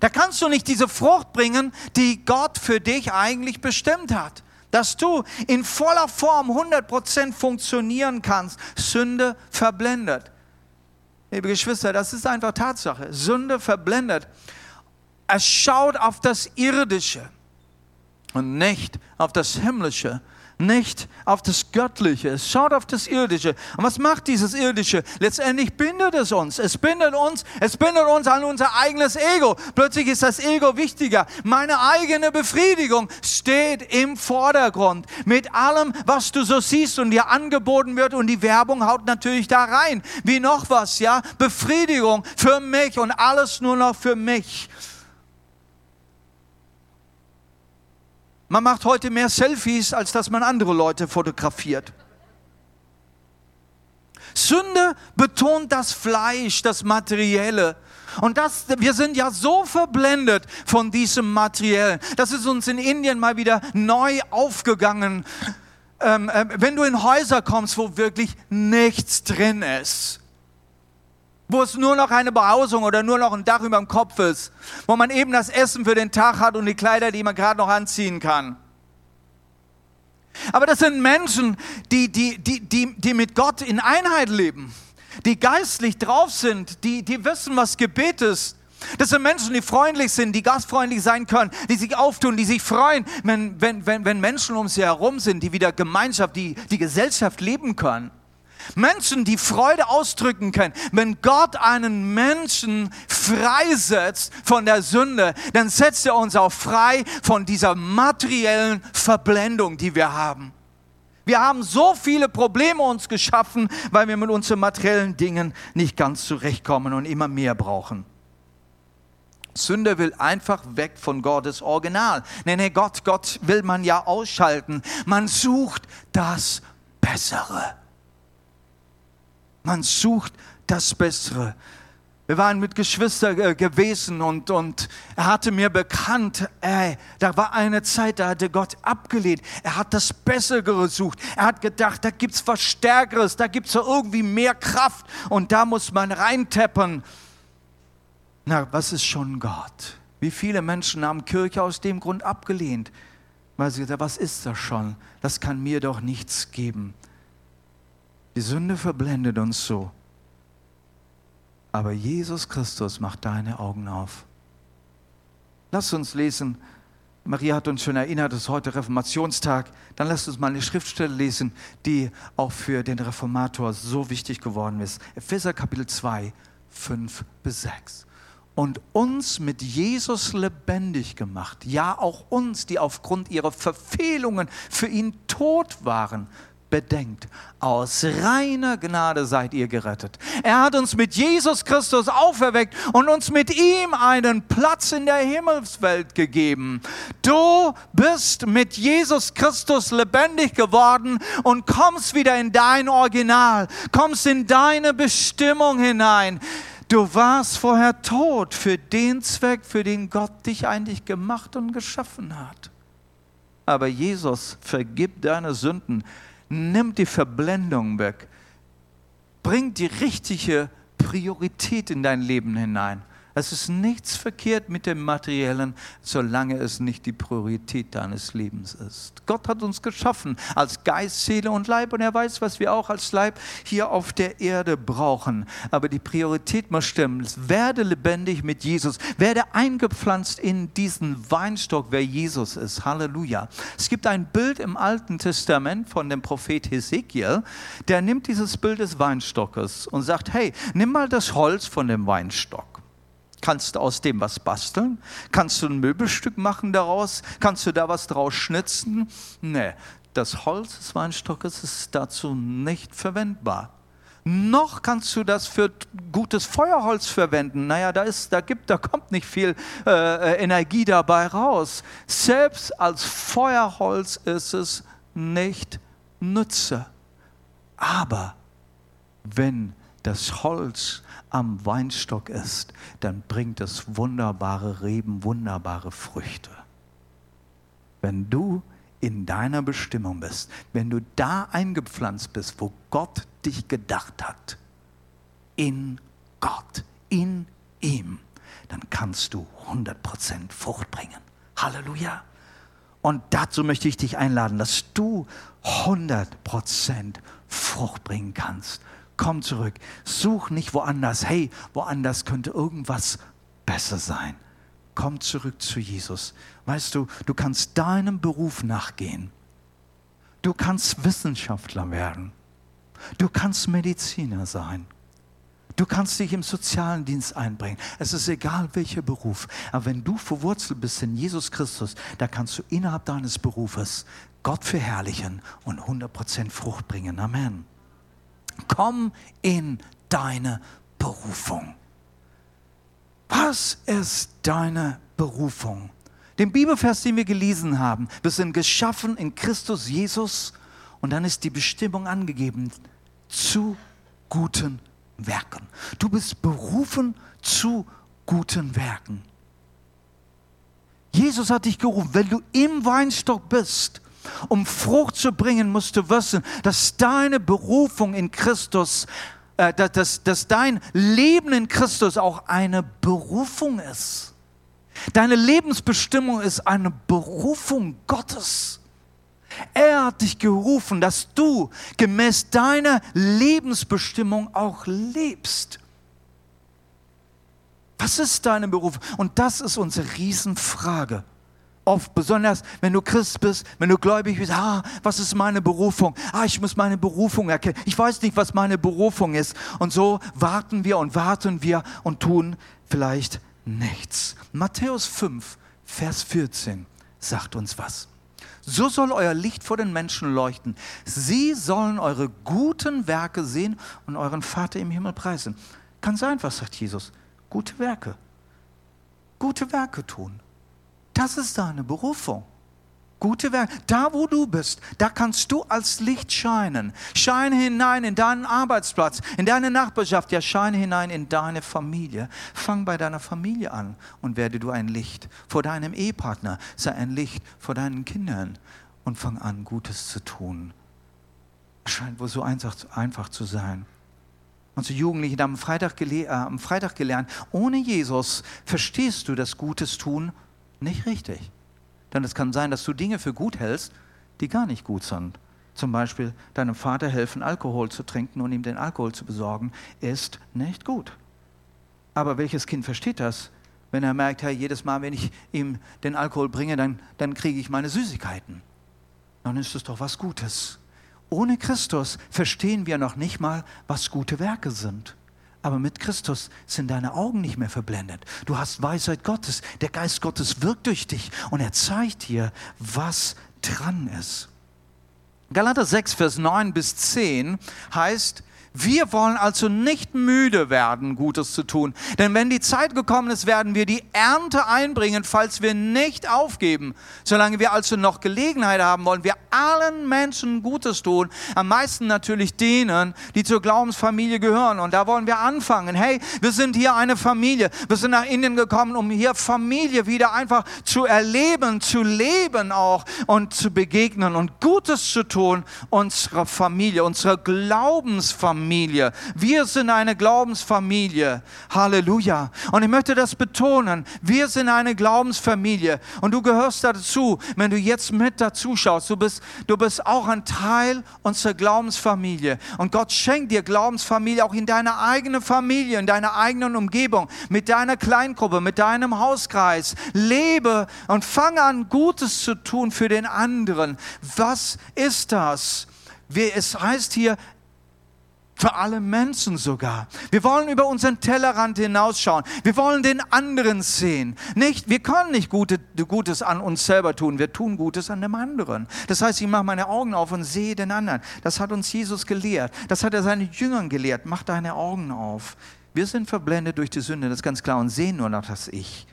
Da kannst du nicht diese Frucht bringen, die Gott für dich eigentlich bestimmt hat. Dass du in voller Form 100% funktionieren kannst. Sünde verblendet. Liebe Geschwister, das ist einfach Tatsache. Sünde verblendet. Es schaut auf das Irdische und nicht auf das Himmlische nicht auf das Göttliche, es schaut auf das Irdische. Und was macht dieses Irdische? Letztendlich bindet es uns. Es bindet uns, es bindet uns an unser eigenes Ego. Plötzlich ist das Ego wichtiger. Meine eigene Befriedigung steht im Vordergrund. Mit allem, was du so siehst und dir angeboten wird und die Werbung haut natürlich da rein. Wie noch was, ja? Befriedigung für mich und alles nur noch für mich. Man macht heute mehr Selfies, als dass man andere Leute fotografiert. Sünde betont das Fleisch, das Materielle. Und das, wir sind ja so verblendet von diesem Materiellen. Das ist uns in Indien mal wieder neu aufgegangen. Ähm, äh, wenn du in Häuser kommst, wo wirklich nichts drin ist wo es nur noch eine Behausung oder nur noch ein Dach über dem Kopf ist, wo man eben das Essen für den Tag hat und die Kleider, die man gerade noch anziehen kann. Aber das sind Menschen, die, die, die, die, die mit Gott in Einheit leben, die geistlich drauf sind, die, die wissen, was Gebet ist. Das sind Menschen, die freundlich sind, die gastfreundlich sein können, die sich auftun, die sich freuen, wenn, wenn, wenn, wenn Menschen um sie herum sind, die wieder Gemeinschaft, die, die Gesellschaft leben können. Menschen, die Freude ausdrücken können. Wenn Gott einen Menschen freisetzt von der Sünde, dann setzt er uns auch frei von dieser materiellen Verblendung, die wir haben. Wir haben so viele Probleme uns geschaffen, weil wir mit unseren materiellen Dingen nicht ganz zurechtkommen und immer mehr brauchen. Sünde will einfach weg von Gottes Original. Nee, nee, Gott, Gott will man ja ausschalten. Man sucht das Bessere. Man sucht das Bessere. Wir waren mit Geschwistern äh, gewesen und, und er hatte mir bekannt, ey, da war eine Zeit, da hatte Gott abgelehnt. Er hat das Bessere gesucht. Er hat gedacht, da gibt es was Stärkeres, da gibt es irgendwie mehr Kraft und da muss man reinteppern. Na, was ist schon Gott? Wie viele Menschen haben Kirche aus dem Grund abgelehnt? Weil sie gesagt was ist das schon? Das kann mir doch nichts geben. Die Sünde verblendet uns so. Aber Jesus Christus macht deine Augen auf. Lass uns lesen. Maria hat uns schon erinnert, es ist heute Reformationstag. Dann lasst uns mal eine Schriftstelle lesen, die auch für den Reformator so wichtig geworden ist. Epheser Kapitel 2, 5 bis 6 und uns mit Jesus lebendig gemacht. Ja, auch uns, die aufgrund ihrer Verfehlungen für ihn tot waren bedenkt, aus reiner Gnade seid ihr gerettet. Er hat uns mit Jesus Christus auferweckt und uns mit ihm einen Platz in der Himmelswelt gegeben. Du bist mit Jesus Christus lebendig geworden und kommst wieder in dein Original, kommst in deine Bestimmung hinein. Du warst vorher tot für den Zweck, für den Gott dich eigentlich gemacht und geschaffen hat. Aber Jesus vergibt deine Sünden nimmt die Verblendung weg, bringt die richtige Priorität in dein Leben hinein. Es ist nichts verkehrt mit dem Materiellen, solange es nicht die Priorität deines Lebens ist. Gott hat uns geschaffen als Geist, Seele und Leib und er weiß, was wir auch als Leib hier auf der Erde brauchen. Aber die Priorität muss stimmen. Werde lebendig mit Jesus. Werde eingepflanzt in diesen Weinstock, wer Jesus ist. Halleluja. Es gibt ein Bild im Alten Testament von dem Prophet Hesekiel, der nimmt dieses Bild des Weinstockes und sagt, hey, nimm mal das Holz von dem Weinstock Kannst du aus dem was basteln? Kannst du ein Möbelstück machen daraus? Kannst du da was draus schnitzen? Nee, das Holz des Weinstockes ist dazu nicht verwendbar. noch kannst du das für gutes Feuerholz verwenden. Naja, da, ist, da, gibt, da kommt nicht viel äh, äh, Energie dabei raus. Selbst als Feuerholz ist es nicht nütze. Aber wenn das Holz am Weinstock ist, dann bringt es wunderbare Reben, wunderbare Früchte. Wenn du in deiner Bestimmung bist, wenn du da eingepflanzt bist, wo Gott dich gedacht hat, in Gott, in ihm, dann kannst du 100% Frucht bringen. Halleluja. Und dazu möchte ich dich einladen, dass du 100% Frucht bringen kannst. Komm zurück. Such nicht woanders. Hey, woanders könnte irgendwas besser sein. Komm zurück zu Jesus. Weißt du, du kannst deinem Beruf nachgehen. Du kannst Wissenschaftler werden. Du kannst Mediziner sein. Du kannst dich im sozialen Dienst einbringen. Es ist egal, welcher Beruf. Aber wenn du verwurzelt bist in Jesus Christus, da kannst du innerhalb deines Berufes Gott verherrlichen und 100% Frucht bringen. Amen. Komm in deine Berufung. Was ist deine Berufung? Den Bibelvers, den wir gelesen haben, wir sind geschaffen in Christus Jesus und dann ist die Bestimmung angegeben zu guten Werken. Du bist berufen zu guten Werken. Jesus hat dich gerufen, wenn du im Weinstock bist, um Frucht zu bringen, musst du wissen, dass deine Berufung in Christus äh, dass, dass dein Leben in Christus auch eine Berufung ist. Deine Lebensbestimmung ist eine Berufung Gottes. Er hat dich gerufen, dass du gemäß deiner Lebensbestimmung auch lebst. Was ist deine Berufung? Und das ist unsere Riesenfrage oft, besonders wenn du Christ bist, wenn du gläubig bist, ah, was ist meine Berufung? Ah, ich muss meine Berufung erkennen. Ich weiß nicht, was meine Berufung ist. Und so warten wir und warten wir und tun vielleicht nichts. Matthäus 5, Vers 14 sagt uns was. So soll euer Licht vor den Menschen leuchten. Sie sollen eure guten Werke sehen und euren Vater im Himmel preisen. Ganz einfach, sagt Jesus. Gute Werke. Gute Werke tun. Das ist deine Berufung. Gute Werke. Da, wo du bist, da kannst du als Licht scheinen. Scheine hinein in deinen Arbeitsplatz, in deine Nachbarschaft, ja, scheine hinein in deine Familie. Fang bei deiner Familie an und werde du ein Licht vor deinem Ehepartner. Sei ein Licht vor deinen Kindern und fang an, Gutes zu tun. Scheint wohl so einfach, einfach zu sein. Unsere Jugendlichen haben am Freitag, äh, am Freitag gelernt, ohne Jesus verstehst du das Gutes tun nicht richtig. Denn es kann sein, dass du Dinge für gut hältst, die gar nicht gut sind. Zum Beispiel deinem Vater helfen, Alkohol zu trinken und ihm den Alkohol zu besorgen, ist nicht gut. Aber welches Kind versteht das, wenn er merkt, hey, jedes Mal, wenn ich ihm den Alkohol bringe, dann, dann kriege ich meine Süßigkeiten? Dann ist es doch was Gutes. Ohne Christus verstehen wir noch nicht mal, was gute Werke sind. Aber mit Christus sind deine Augen nicht mehr verblendet. Du hast Weisheit Gottes. Der Geist Gottes wirkt durch dich und er zeigt dir, was dran ist. Galater 6, Vers 9 bis 10 heißt, wir wollen also nicht müde werden, Gutes zu tun. Denn wenn die Zeit gekommen ist, werden wir die Ernte einbringen, falls wir nicht aufgeben. Solange wir also noch Gelegenheit haben, wollen wir allen Menschen Gutes tun. Am meisten natürlich denen, die zur Glaubensfamilie gehören. Und da wollen wir anfangen. Hey, wir sind hier eine Familie. Wir sind nach Indien gekommen, um hier Familie wieder einfach zu erleben, zu leben auch und zu begegnen und Gutes zu tun unserer Familie, unserer Glaubensfamilie. Familie. Wir sind eine Glaubensfamilie. Halleluja. Und ich möchte das betonen. Wir sind eine Glaubensfamilie. Und du gehörst dazu, wenn du jetzt mit dazu schaust. Du bist, du bist auch ein Teil unserer Glaubensfamilie. Und Gott schenkt dir Glaubensfamilie auch in deiner eigenen Familie, in deiner eigenen Umgebung, mit deiner Kleingruppe, mit deinem Hauskreis. Lebe und fange an, Gutes zu tun für den anderen. Was ist das? Es heißt hier, Für alle Menschen sogar. Wir wollen über unseren Tellerrand hinausschauen. Wir wollen den anderen sehen. Nicht, wir können nicht Gute, Gutes an uns selber tun. Wir tun Gutes an dem anderen. Das heißt, ich mache meine Augen auf und sehe den anderen. Das hat uns Jesus gelehrt. Das hat er seinen Jüngern gelehrt. Mach deine Augen auf. Wir sind verblendet durch die Sünde, das ist ganz klar, und sehen nur noch das Ich.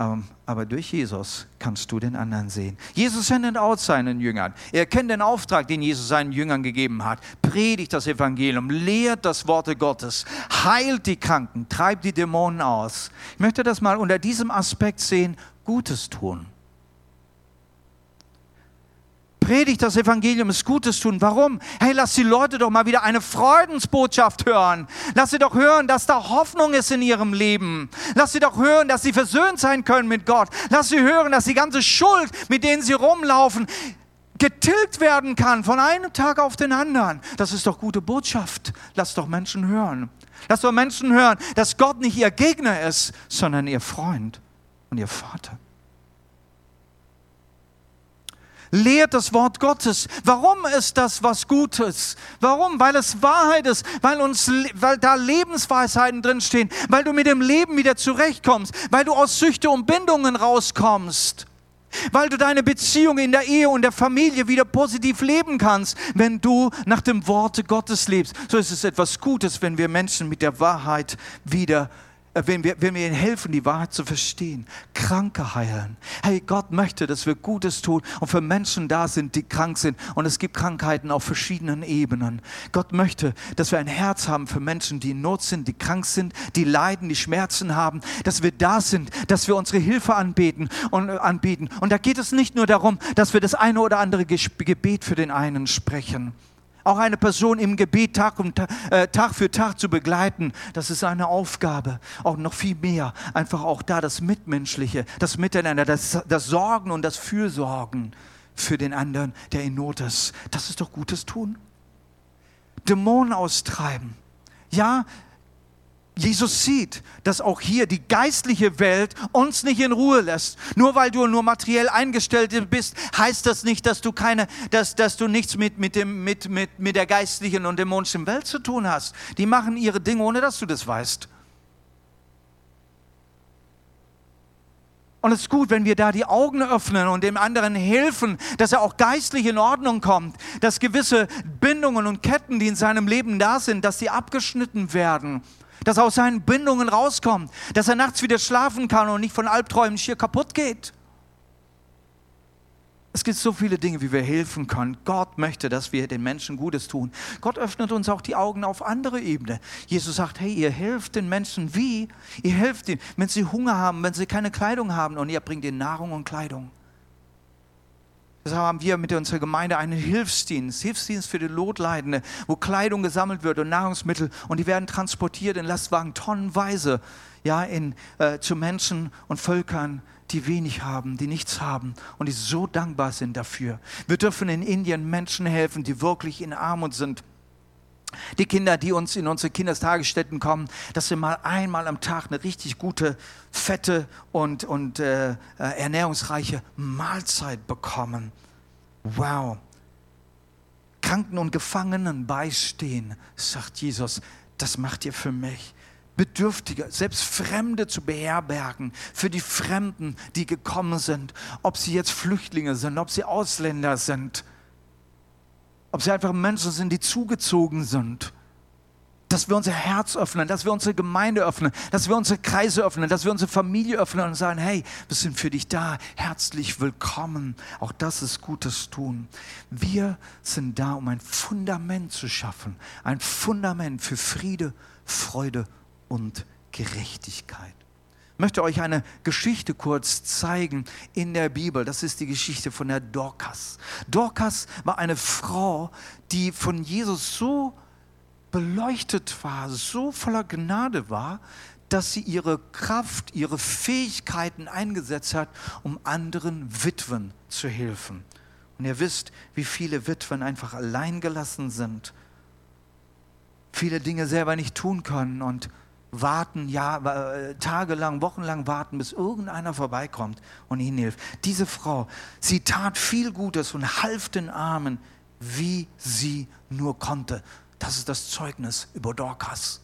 Ähm, aber durch Jesus kannst du den anderen sehen. Jesus sendet aus seinen Jüngern. Er kennt den Auftrag, den Jesus seinen Jüngern gegeben hat. Predigt das Evangelium, lehrt das Wort Gottes, heilt die Kranken, treibt die Dämonen aus. Ich möchte das mal unter diesem Aspekt sehen, Gutes tun. Predigt das Evangelium, ist Gutes tun. Warum? Hey, lass die Leute doch mal wieder eine Freudensbotschaft hören. Lass sie doch hören, dass da Hoffnung ist in ihrem Leben. Lass sie doch hören, dass sie versöhnt sein können mit Gott. Lass sie hören, dass die ganze Schuld, mit denen sie rumlaufen, getilgt werden kann von einem Tag auf den anderen. Das ist doch gute Botschaft. Lass doch Menschen hören. Lass doch Menschen hören, dass Gott nicht ihr Gegner ist, sondern ihr Freund und ihr Vater lehrt das Wort Gottes. Warum ist das was Gutes? Warum? Weil es Wahrheit ist, weil, uns, weil da Lebensweisheiten drinstehen, weil du mit dem Leben wieder zurechtkommst, weil du aus Süchte und Bindungen rauskommst. Weil du deine Beziehung in der Ehe und der Familie wieder positiv leben kannst, wenn du nach dem Worte Gottes lebst. So ist es etwas Gutes, wenn wir Menschen mit der Wahrheit wieder wenn wir, wenn wir ihnen helfen, die Wahrheit zu verstehen, Kranke heilen. Hey, Gott möchte, dass wir Gutes tun und für Menschen da sind, die krank sind. Und es gibt Krankheiten auf verschiedenen Ebenen. Gott möchte, dass wir ein Herz haben für Menschen, die in Not sind, die krank sind, die leiden, die Schmerzen haben, dass wir da sind, dass wir unsere Hilfe anbieten und äh, anbieten. Und da geht es nicht nur darum, dass wir das eine oder andere Gebet für den einen sprechen auch eine Person im Gebet Tag, um, äh, Tag für Tag zu begleiten, das ist eine Aufgabe. Auch noch viel mehr. Einfach auch da das Mitmenschliche, das Miteinander, das, das Sorgen und das Fürsorgen für den anderen, der in Not ist. Das ist doch gutes Tun. Dämonen austreiben. Ja, Jesus sieht, dass auch hier die geistliche Welt uns nicht in Ruhe lässt. Nur weil du nur materiell eingestellt bist, heißt das nicht, dass du keine, dass, dass du nichts mit, mit, dem, mit, mit, mit der geistlichen und dämonischen Welt zu tun hast. Die machen ihre Dinge, ohne dass du das weißt. Und es ist gut, wenn wir da die Augen öffnen und dem anderen helfen, dass er auch geistlich in Ordnung kommt, dass gewisse Bindungen und Ketten, die in seinem Leben da sind, dass sie abgeschnitten werden dass er aus seinen Bindungen rauskommt, dass er nachts wieder schlafen kann und nicht von Albträumen schier kaputt geht. Es gibt so viele Dinge, wie wir helfen können. Gott möchte, dass wir den Menschen Gutes tun. Gott öffnet uns auch die Augen auf andere Ebene. Jesus sagt, hey, ihr helft den Menschen wie? Ihr helft ihnen, wenn sie Hunger haben, wenn sie keine Kleidung haben und ihr bringt ihnen Nahrung und Kleidung. Deshalb haben wir mit unserer Gemeinde einen Hilfsdienst, Hilfsdienst für die Notleidende, wo Kleidung gesammelt wird und Nahrungsmittel und die werden transportiert in Lastwagen tonnenweise ja, in, äh, zu Menschen und Völkern, die wenig haben, die nichts haben und die so dankbar sind dafür. Wir dürfen in Indien Menschen helfen, die wirklich in Armut sind die Kinder, die uns in unsere Kindertagesstätten kommen, dass sie mal einmal am Tag eine richtig gute, fette und, und äh, äh, ernährungsreiche Mahlzeit bekommen. Wow. Kranken und Gefangenen beistehen, sagt Jesus, das macht ihr für mich. Bedürftige, selbst Fremde zu beherbergen, für die Fremden, die gekommen sind, ob sie jetzt Flüchtlinge sind, ob sie Ausländer sind ob sie einfach Menschen sind, die zugezogen sind. Dass wir unser Herz öffnen, dass wir unsere Gemeinde öffnen, dass wir unsere Kreise öffnen, dass wir unsere Familie öffnen und sagen, hey, wir sind für dich da, herzlich willkommen. Auch das ist gutes Tun. Wir sind da, um ein Fundament zu schaffen, ein Fundament für Friede, Freude und Gerechtigkeit möchte euch eine Geschichte kurz zeigen in der Bibel. Das ist die Geschichte von der Dorcas. Dorcas war eine Frau, die von Jesus so beleuchtet war, so voller Gnade war, dass sie ihre Kraft, ihre Fähigkeiten eingesetzt hat, um anderen Witwen zu helfen. Und ihr wisst, wie viele Witwen einfach allein gelassen sind, viele Dinge selber nicht tun können und warten, ja, äh, tagelang, wochenlang warten, bis irgendeiner vorbeikommt und ihnen hilft. Diese Frau, sie tat viel Gutes und half den Armen, wie sie nur konnte. Das ist das Zeugnis über Dorcas.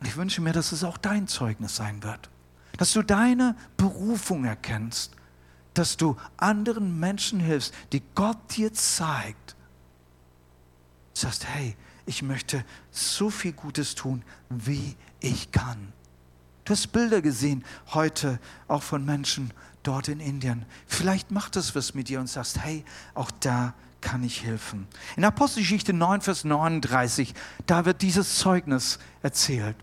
Und ich wünsche mir, dass es auch dein Zeugnis sein wird. Dass du deine Berufung erkennst. Dass du anderen Menschen hilfst, die Gott dir zeigt. Sagst, hey, ich möchte so viel Gutes tun, wie ich kann. Du hast Bilder gesehen heute auch von Menschen dort in Indien. Vielleicht macht es was mit dir und sagst, hey, auch da kann ich helfen. In Apostelgeschichte 9, Vers 39, da wird dieses Zeugnis erzählt.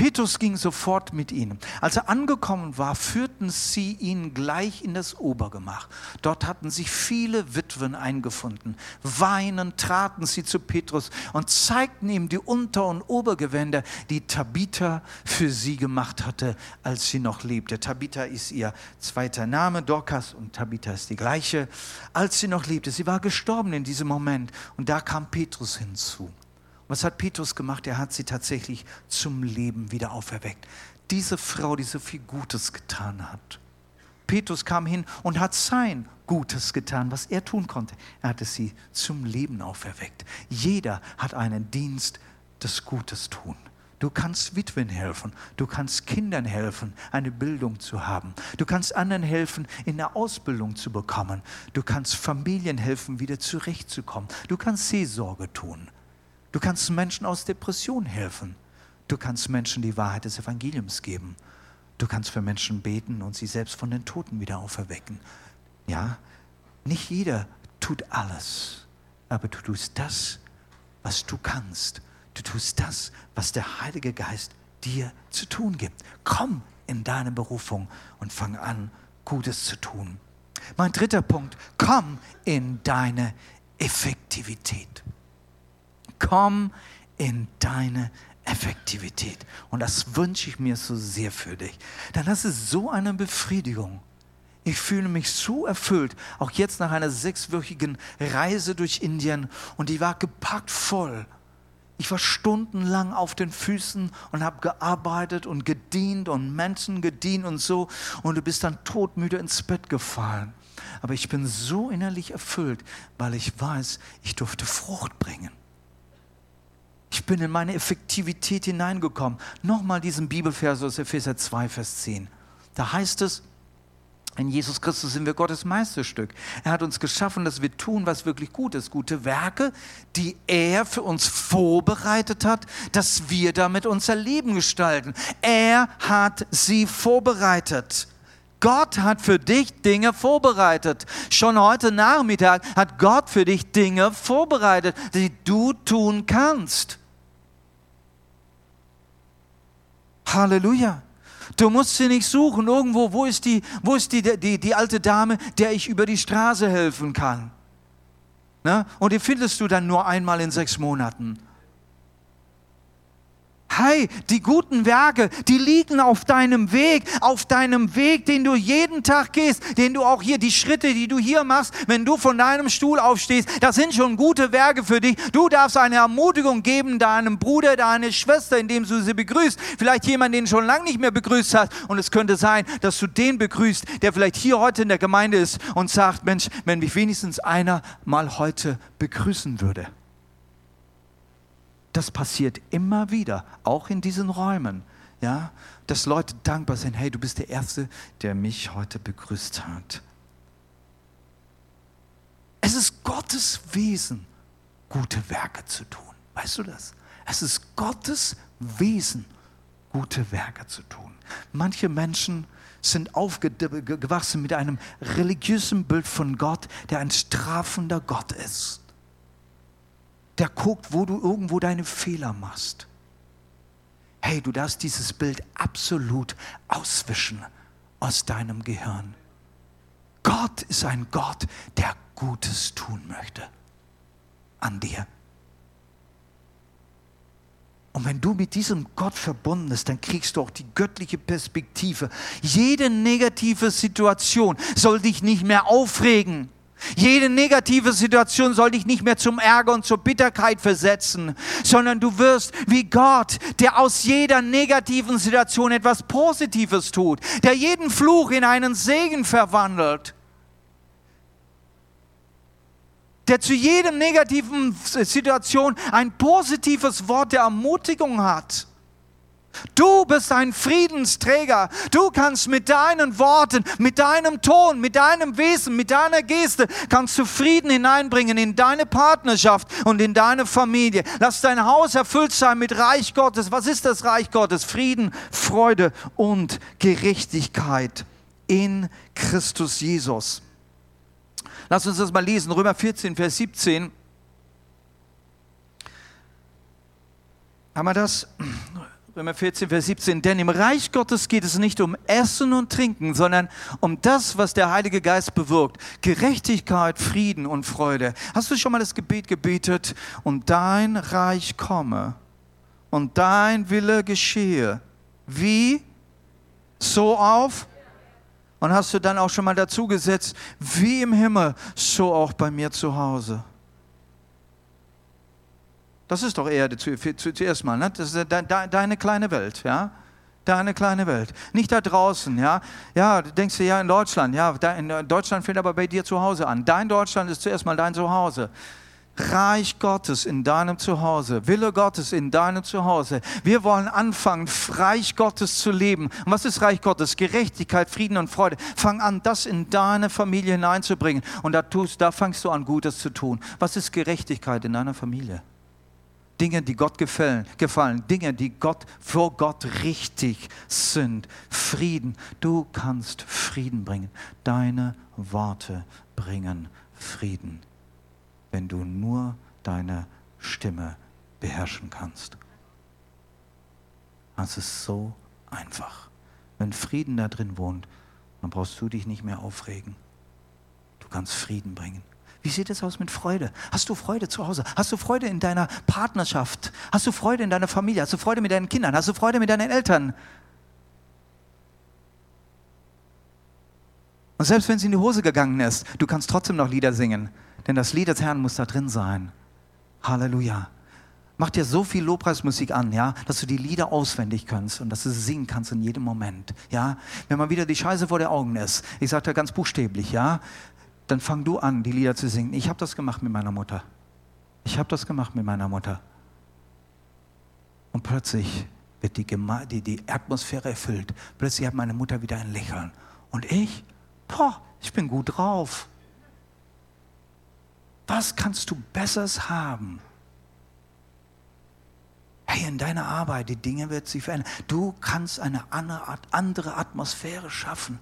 Petrus ging sofort mit ihnen. Als er angekommen war, führten sie ihn gleich in das Obergemach. Dort hatten sich viele Witwen eingefunden. Weinend traten sie zu Petrus und zeigten ihm die Unter- und Obergewänder, die Tabitha für sie gemacht hatte, als sie noch lebte. Tabitha ist ihr zweiter Name, Dorcas und Tabitha ist die gleiche. Als sie noch lebte, sie war gestorben in diesem Moment und da kam Petrus hinzu. Was hat Petrus gemacht? Er hat sie tatsächlich zum Leben wieder auferweckt. Diese Frau, die so viel Gutes getan hat. Petrus kam hin und hat sein Gutes getan, was er tun konnte. Er hatte sie zum Leben auferweckt. Jeder hat einen Dienst des Gutes tun. Du kannst Witwen helfen, du kannst Kindern helfen, eine Bildung zu haben. Du kannst anderen helfen, in eine Ausbildung zu bekommen. Du kannst Familien helfen, wieder zurechtzukommen. Du kannst Seelsorge tun. Du kannst Menschen aus Depression helfen. Du kannst Menschen die Wahrheit des Evangeliums geben. Du kannst für Menschen beten und sie selbst von den Toten wieder auferwecken. Ja, nicht jeder tut alles, aber du tust das, was du kannst. Du tust das, was der Heilige Geist dir zu tun gibt. Komm in deine Berufung und fang an, Gutes zu tun. Mein dritter Punkt, komm in deine Effektivität. Komm in deine Effektivität. Und das wünsche ich mir so sehr für dich. Denn das ist so eine Befriedigung. Ich fühle mich so erfüllt, auch jetzt nach einer sechswöchigen Reise durch Indien und die war gepackt voll. Ich war stundenlang auf den Füßen und habe gearbeitet und gedient und Menschen gedient und so und du bist dann todmüde ins Bett gefallen. Aber ich bin so innerlich erfüllt, weil ich weiß, ich durfte Frucht bringen. Ich bin in meine Effektivität hineingekommen. Nochmal diesen Bibelvers aus Epheser 2, Vers 10. Da heißt es, in Jesus Christus sind wir Gottes Meisterstück. Er hat uns geschaffen, dass wir tun, was wirklich gut ist. Gute Werke, die er für uns vorbereitet hat, dass wir damit unser Leben gestalten. Er hat sie vorbereitet. Gott hat für dich Dinge vorbereitet. Schon heute Nachmittag hat Gott für dich Dinge vorbereitet, die du tun kannst. Halleluja. Du musst sie nicht suchen irgendwo, wo ist die, wo ist die, die, die alte Dame, der ich über die Straße helfen kann. Na? Und die findest du dann nur einmal in sechs Monaten. Hey, die guten Werke, die liegen auf deinem Weg, auf deinem Weg, den du jeden Tag gehst, den du auch hier, die Schritte, die du hier machst, wenn du von deinem Stuhl aufstehst, das sind schon gute Werke für dich. Du darfst eine Ermutigung geben deinem Bruder, deiner Schwester, indem du sie begrüßt. Vielleicht jemand, den du schon lange nicht mehr begrüßt hast. Und es könnte sein, dass du den begrüßt, der vielleicht hier heute in der Gemeinde ist und sagt, Mensch, wenn mich wenigstens einer mal heute begrüßen würde. Das passiert immer wieder, auch in diesen Räumen. Ja, dass Leute dankbar sind, hey, du bist der Erste, der mich heute begrüßt hat. Es ist Gottes Wesen, gute Werke zu tun. Weißt du das? Es ist Gottes Wesen, gute Werke zu tun. Manche Menschen sind aufgewachsen mit einem religiösen Bild von Gott, der ein strafender Gott ist der guckt, wo du irgendwo deine Fehler machst. Hey, du darfst dieses Bild absolut auswischen aus deinem Gehirn. Gott ist ein Gott, der Gutes tun möchte an dir. Und wenn du mit diesem Gott verbunden bist, dann kriegst du auch die göttliche Perspektive. Jede negative Situation soll dich nicht mehr aufregen. Jede negative Situation soll dich nicht mehr zum Ärger und zur Bitterkeit versetzen, sondern du wirst wie Gott, der aus jeder negativen Situation etwas Positives tut, der jeden Fluch in einen Segen verwandelt, der zu jedem negativen Situation ein positives Wort der Ermutigung hat. Du bist ein Friedensträger. Du kannst mit deinen Worten, mit deinem Ton, mit deinem Wesen, mit deiner Geste, kannst du Frieden hineinbringen in deine Partnerschaft und in deine Familie. Lass dein Haus erfüllt sein mit Reich Gottes. Was ist das Reich Gottes? Frieden, Freude und Gerechtigkeit in Christus Jesus. Lass uns das mal lesen. Römer 14, Vers 17. Haben wir das? Römer 14, Vers 17, denn im Reich Gottes geht es nicht um Essen und Trinken, sondern um das, was der Heilige Geist bewirkt. Gerechtigkeit, Frieden und Freude. Hast du schon mal das Gebet gebetet? Und dein Reich komme und dein Wille geschehe. Wie? So auf? Und hast du dann auch schon mal dazu gesetzt, wie im Himmel, so auch bei mir zu Hause. Das ist doch Erde zu, zu, zuerst mal. Ne? Das ist de, de, deine kleine Welt, ja. Deine kleine Welt. Nicht da draußen, ja. Ja, du denkst dir ja in Deutschland, ja. In Deutschland fängt aber bei dir zu Hause an. Dein Deutschland ist zuerst mal dein Zuhause. Reich Gottes in deinem Zuhause, Wille Gottes in deinem Zuhause. Wir wollen anfangen, Reich Gottes zu leben. Und was ist Reich Gottes? Gerechtigkeit, Frieden und Freude. Fang an, das in deine Familie hineinzubringen. Und da, tust, da fangst du an, Gutes zu tun. Was ist Gerechtigkeit in deiner Familie? Dinge, die Gott gefallen, gefallen, Dinge, die Gott vor Gott richtig sind. Frieden. Du kannst Frieden bringen. Deine Worte bringen Frieden, wenn du nur deine Stimme beherrschen kannst. Das ist so einfach. Wenn Frieden da drin wohnt, dann brauchst du dich nicht mehr aufregen. Du kannst Frieden bringen. Wie sieht es aus mit Freude? Hast du Freude zu Hause? Hast du Freude in deiner Partnerschaft? Hast du Freude in deiner Familie? Hast du Freude mit deinen Kindern? Hast du Freude mit deinen Eltern? Und selbst wenn es in die Hose gegangen ist, du kannst trotzdem noch Lieder singen. Denn das Lied des Herrn muss da drin sein. Halleluja. Mach dir so viel Lobpreismusik an, ja, dass du die Lieder auswendig kannst und dass du sie singen kannst in jedem Moment, ja. Wenn mal wieder die Scheiße vor den Augen ist, ich sage da ganz buchstäblich, ja, dann fang du an, die Lieder zu singen. Ich habe das gemacht mit meiner Mutter. Ich habe das gemacht mit meiner Mutter. Und plötzlich wird die, die, die Atmosphäre erfüllt. Plötzlich hat meine Mutter wieder ein Lächeln. Und ich, boah, ich bin gut drauf. Was kannst du Besseres haben? Hey, in deiner Arbeit, die Dinge wird sich verändern. Du kannst eine andere Atmosphäre schaffen.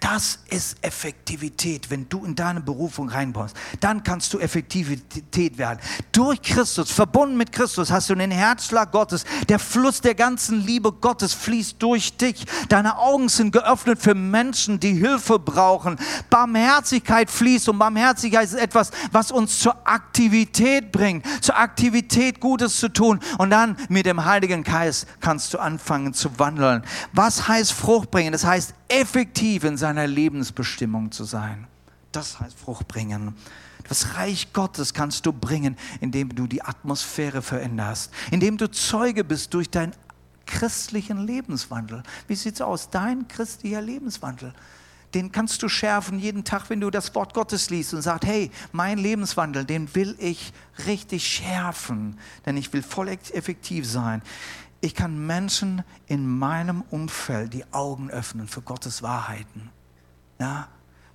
Das ist Effektivität, wenn du in deine Berufung reinbaust. Dann kannst du Effektivität werden. Durch Christus, verbunden mit Christus, hast du den Herzschlag Gottes. Der Fluss der ganzen Liebe Gottes fließt durch dich. Deine Augen sind geöffnet für Menschen, die Hilfe brauchen. Barmherzigkeit fließt und Barmherzigkeit ist etwas, was uns zur Aktivität bringt. Zur Aktivität Gutes zu tun. Und dann mit dem Heiligen Geist kannst du anfangen zu wandeln. Was heißt Frucht bringen? Das heißt effektiv in seiner Lebensbestimmung zu sein. Das heißt Frucht bringen. Das Reich Gottes kannst du bringen, indem du die Atmosphäre veränderst, indem du Zeuge bist durch deinen christlichen Lebenswandel. Wie sieht es aus? Dein christlicher Lebenswandel. Den kannst du schärfen jeden Tag, wenn du das Wort Gottes liest und sagst, hey, mein Lebenswandel, den will ich richtig schärfen, denn ich will voll effektiv sein ich kann Menschen in meinem Umfeld die Augen öffnen für Gottes Wahrheiten. Ja?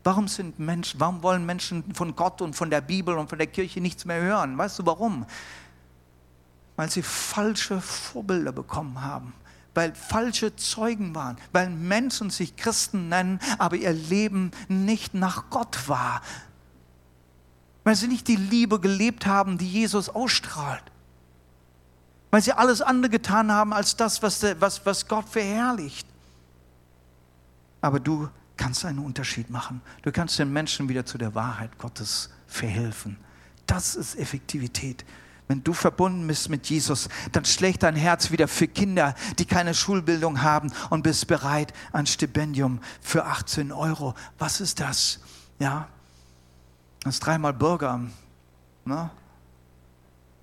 Warum, sind Menschen, warum wollen Menschen von Gott und von der Bibel und von der Kirche nichts mehr hören? Weißt du warum? Weil sie falsche Vorbilder bekommen haben, weil falsche Zeugen waren, weil Menschen sich Christen nennen, aber ihr Leben nicht nach Gott war, weil sie nicht die Liebe gelebt haben, die Jesus ausstrahlt weil sie alles andere getan haben als das, was, was, was Gott verherrlicht. Aber du kannst einen Unterschied machen. Du kannst den Menschen wieder zu der Wahrheit Gottes verhelfen. Das ist Effektivität. Wenn du verbunden bist mit Jesus, dann schlägt dein Herz wieder für Kinder, die keine Schulbildung haben und bist bereit, ein Stipendium für 18 Euro. Was ist das? Ja, das ist dreimal Bürger. Ne?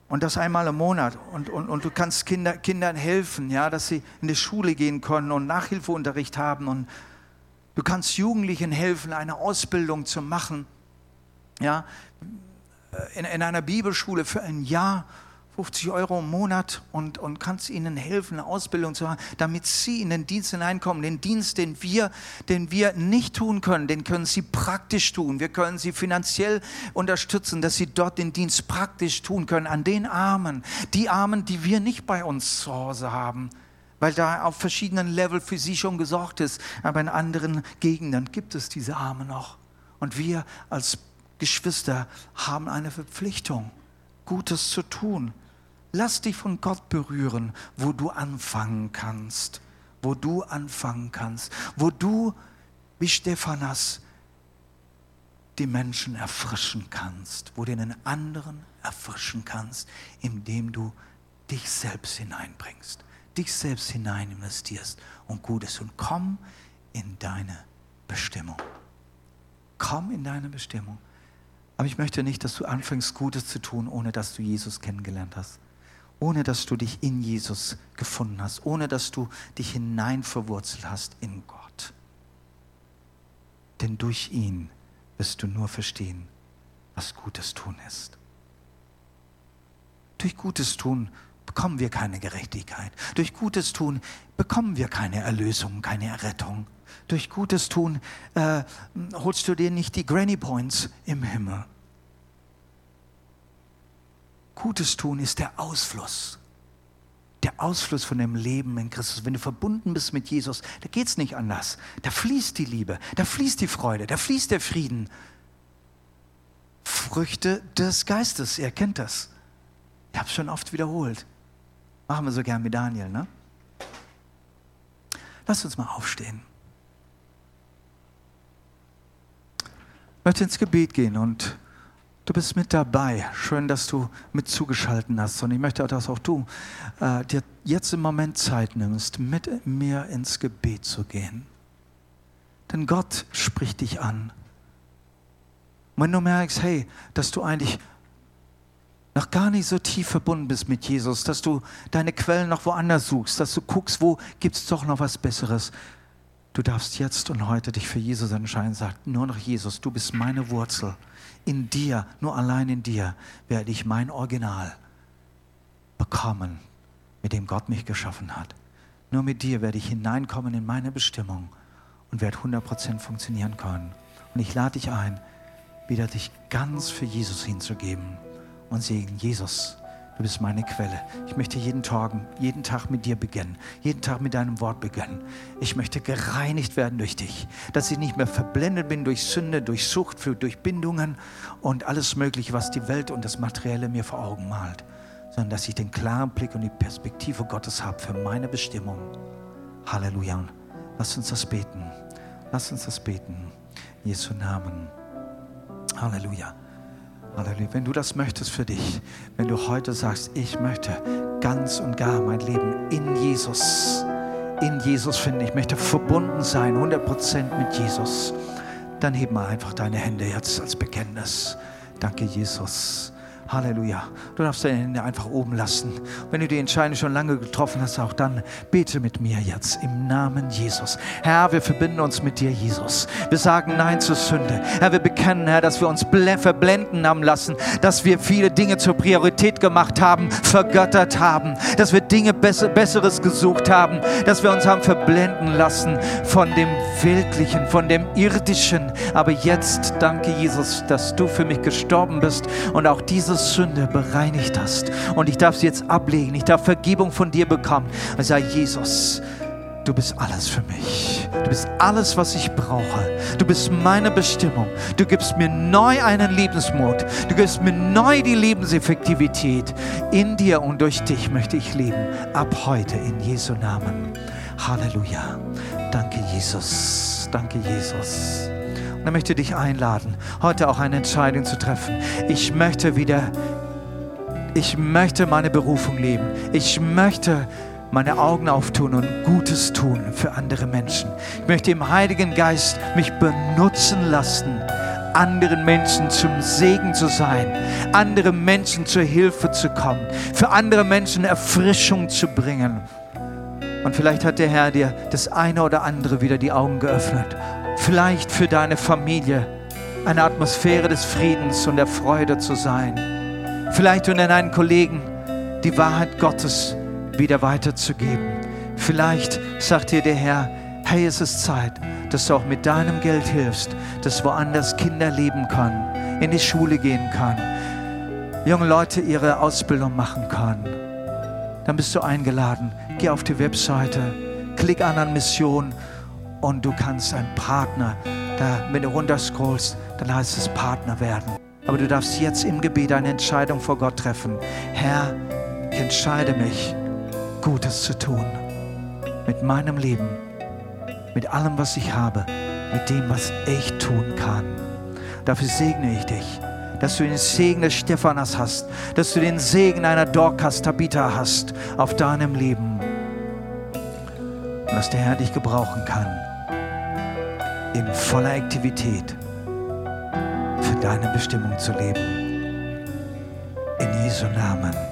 Und das einmal im Monat. Und, und, und du kannst Kinder, Kindern helfen, ja, dass sie in die Schule gehen können und Nachhilfeunterricht haben. Und du kannst Jugendlichen helfen, eine Ausbildung zu machen. Ja, in, in einer Bibelschule für ein Jahr 50 Euro im Monat und, und kannst ihnen helfen, eine Ausbildung zu haben, damit sie in den Dienst hineinkommen. Den Dienst, den wir, den wir nicht tun können, den können sie praktisch tun. Wir können sie finanziell unterstützen, dass sie dort den Dienst praktisch tun können an den Armen. Die Armen, die wir nicht bei uns zu Hause haben, weil da auf verschiedenen Level für sie schon gesorgt ist. Aber in anderen Gegenden gibt es diese Arme noch. Und wir als Geschwister haben eine Verpflichtung, Gutes zu tun. Lass dich von Gott berühren, wo du anfangen kannst, wo du anfangen kannst, wo du wie Stephanas die Menschen erfrischen kannst, wo du den anderen erfrischen kannst, indem du dich selbst hineinbringst, dich selbst hinein investierst und Gutes und komm in deine Bestimmung. Komm in deine Bestimmung. Aber ich möchte nicht, dass du anfängst, Gutes zu tun, ohne dass du Jesus kennengelernt hast ohne dass du dich in Jesus gefunden hast, ohne dass du dich hinein verwurzelt hast in Gott. Denn durch ihn wirst du nur verstehen, was Gutes tun ist. Durch Gutes tun bekommen wir keine Gerechtigkeit. Durch Gutes tun bekommen wir keine Erlösung, keine Errettung. Durch Gutes tun äh, holst du dir nicht die Granny Points im Himmel. Gutes tun ist der Ausfluss. Der Ausfluss von dem Leben in Christus. Wenn du verbunden bist mit Jesus, da geht es nicht anders. Da fließt die Liebe, da fließt die Freude, da fließt der Frieden. Früchte des Geistes, ihr kennt das. Ich habe es schon oft wiederholt. Machen wir so gern mit Daniel, ne? Lass uns mal aufstehen. Ich möchte ins Gebet gehen und Du bist mit dabei. Schön, dass du mit zugeschaltet hast. Und ich möchte, dass auch du äh, dir jetzt im Moment Zeit nimmst, mit mir ins Gebet zu gehen. Denn Gott spricht dich an. Und wenn du merkst, hey, dass du eigentlich noch gar nicht so tief verbunden bist mit Jesus, dass du deine Quellen noch woanders suchst, dass du guckst, wo gibt es doch noch was Besseres. Du darfst jetzt und heute dich für Jesus entscheiden. Sag nur noch Jesus, du bist meine Wurzel in dir, nur allein in dir, werde ich mein Original bekommen, mit dem Gott mich geschaffen hat. Nur mit dir werde ich hineinkommen in meine Bestimmung und werde 100% funktionieren können. Und ich lade dich ein, wieder dich ganz für Jesus hinzugeben und sagen, Jesus, Du bist meine Quelle. Ich möchte jeden Tag, jeden Tag mit dir beginnen, jeden Tag mit deinem Wort beginnen. Ich möchte gereinigt werden durch dich, dass ich nicht mehr verblendet bin durch Sünde, durch Sucht, durch Bindungen und alles Mögliche, was die Welt und das Materielle mir vor Augen malt, sondern dass ich den klaren Blick und die Perspektive Gottes habe für meine Bestimmung. Halleluja. Lass uns das beten. Lass uns das beten. Jesu Namen. Halleluja. Halleluja. Wenn du das möchtest für dich, wenn du heute sagst, ich möchte ganz und gar mein Leben in Jesus, in Jesus finden, ich möchte verbunden sein, 100% mit Jesus, dann heb mal einfach deine Hände jetzt als Bekenntnis. Danke, Jesus. Halleluja. Du darfst deine Hände einfach oben lassen. Wenn du die Entscheidung schon lange getroffen hast, auch dann bete mit mir jetzt im Namen Jesus. Herr, wir verbinden uns mit dir, Jesus. Wir sagen Nein zur Sünde. Herr, wir bekennen, Herr, dass wir uns verblenden haben lassen, dass wir viele Dinge zur Priorität gemacht haben, vergöttert haben, dass wir Dinge Besseres gesucht haben, dass wir uns haben verblenden lassen von dem Weltlichen, von dem Irdischen. Aber jetzt danke Jesus, dass du für mich gestorben bist und auch dieses Sünde bereinigt hast. Und ich darf sie jetzt ablegen. Ich darf Vergebung von dir bekommen. Und sage, Jesus, du bist alles für mich. Du bist alles, was ich brauche. Du bist meine Bestimmung. Du gibst mir neu einen Lebensmut. Du gibst mir neu die Lebenseffektivität. In dir und durch dich möchte ich leben. Ab heute in Jesu Namen. Halleluja. Danke, Jesus. Danke, Jesus. Und er möchte dich einladen, heute auch eine Entscheidung zu treffen. Ich möchte wieder, ich möchte meine Berufung leben. Ich möchte meine Augen auftun und Gutes tun für andere Menschen. Ich möchte im Heiligen Geist mich benutzen lassen, anderen Menschen zum Segen zu sein, anderen Menschen zur Hilfe zu kommen, für andere Menschen Erfrischung zu bringen. Und vielleicht hat der Herr dir das eine oder andere wieder die Augen geöffnet vielleicht für deine Familie eine Atmosphäre des Friedens und der Freude zu sein. Vielleicht unter deinen Kollegen die Wahrheit Gottes wieder weiterzugeben. Vielleicht sagt dir der Herr, hey, es ist Zeit, dass du auch mit deinem Geld hilfst, dass woanders Kinder leben können, in die Schule gehen können, junge Leute ihre Ausbildung machen können. Dann bist du eingeladen. Geh auf die Webseite, klick an an Mission und du kannst ein Partner, da, wenn du runterscrollst, dann heißt es Partner werden. Aber du darfst jetzt im Gebet eine Entscheidung vor Gott treffen. Herr, ich entscheide mich, Gutes zu tun. Mit meinem Leben, mit allem, was ich habe, mit dem, was ich tun kann. Dafür segne ich dich, dass du den Segen des Stephanas hast, dass du den Segen einer Dorcas Tabitha hast auf deinem Leben. Und dass der Herr dich gebrauchen kann in voller Aktivität für deine Bestimmung zu leben. In Jesu Namen.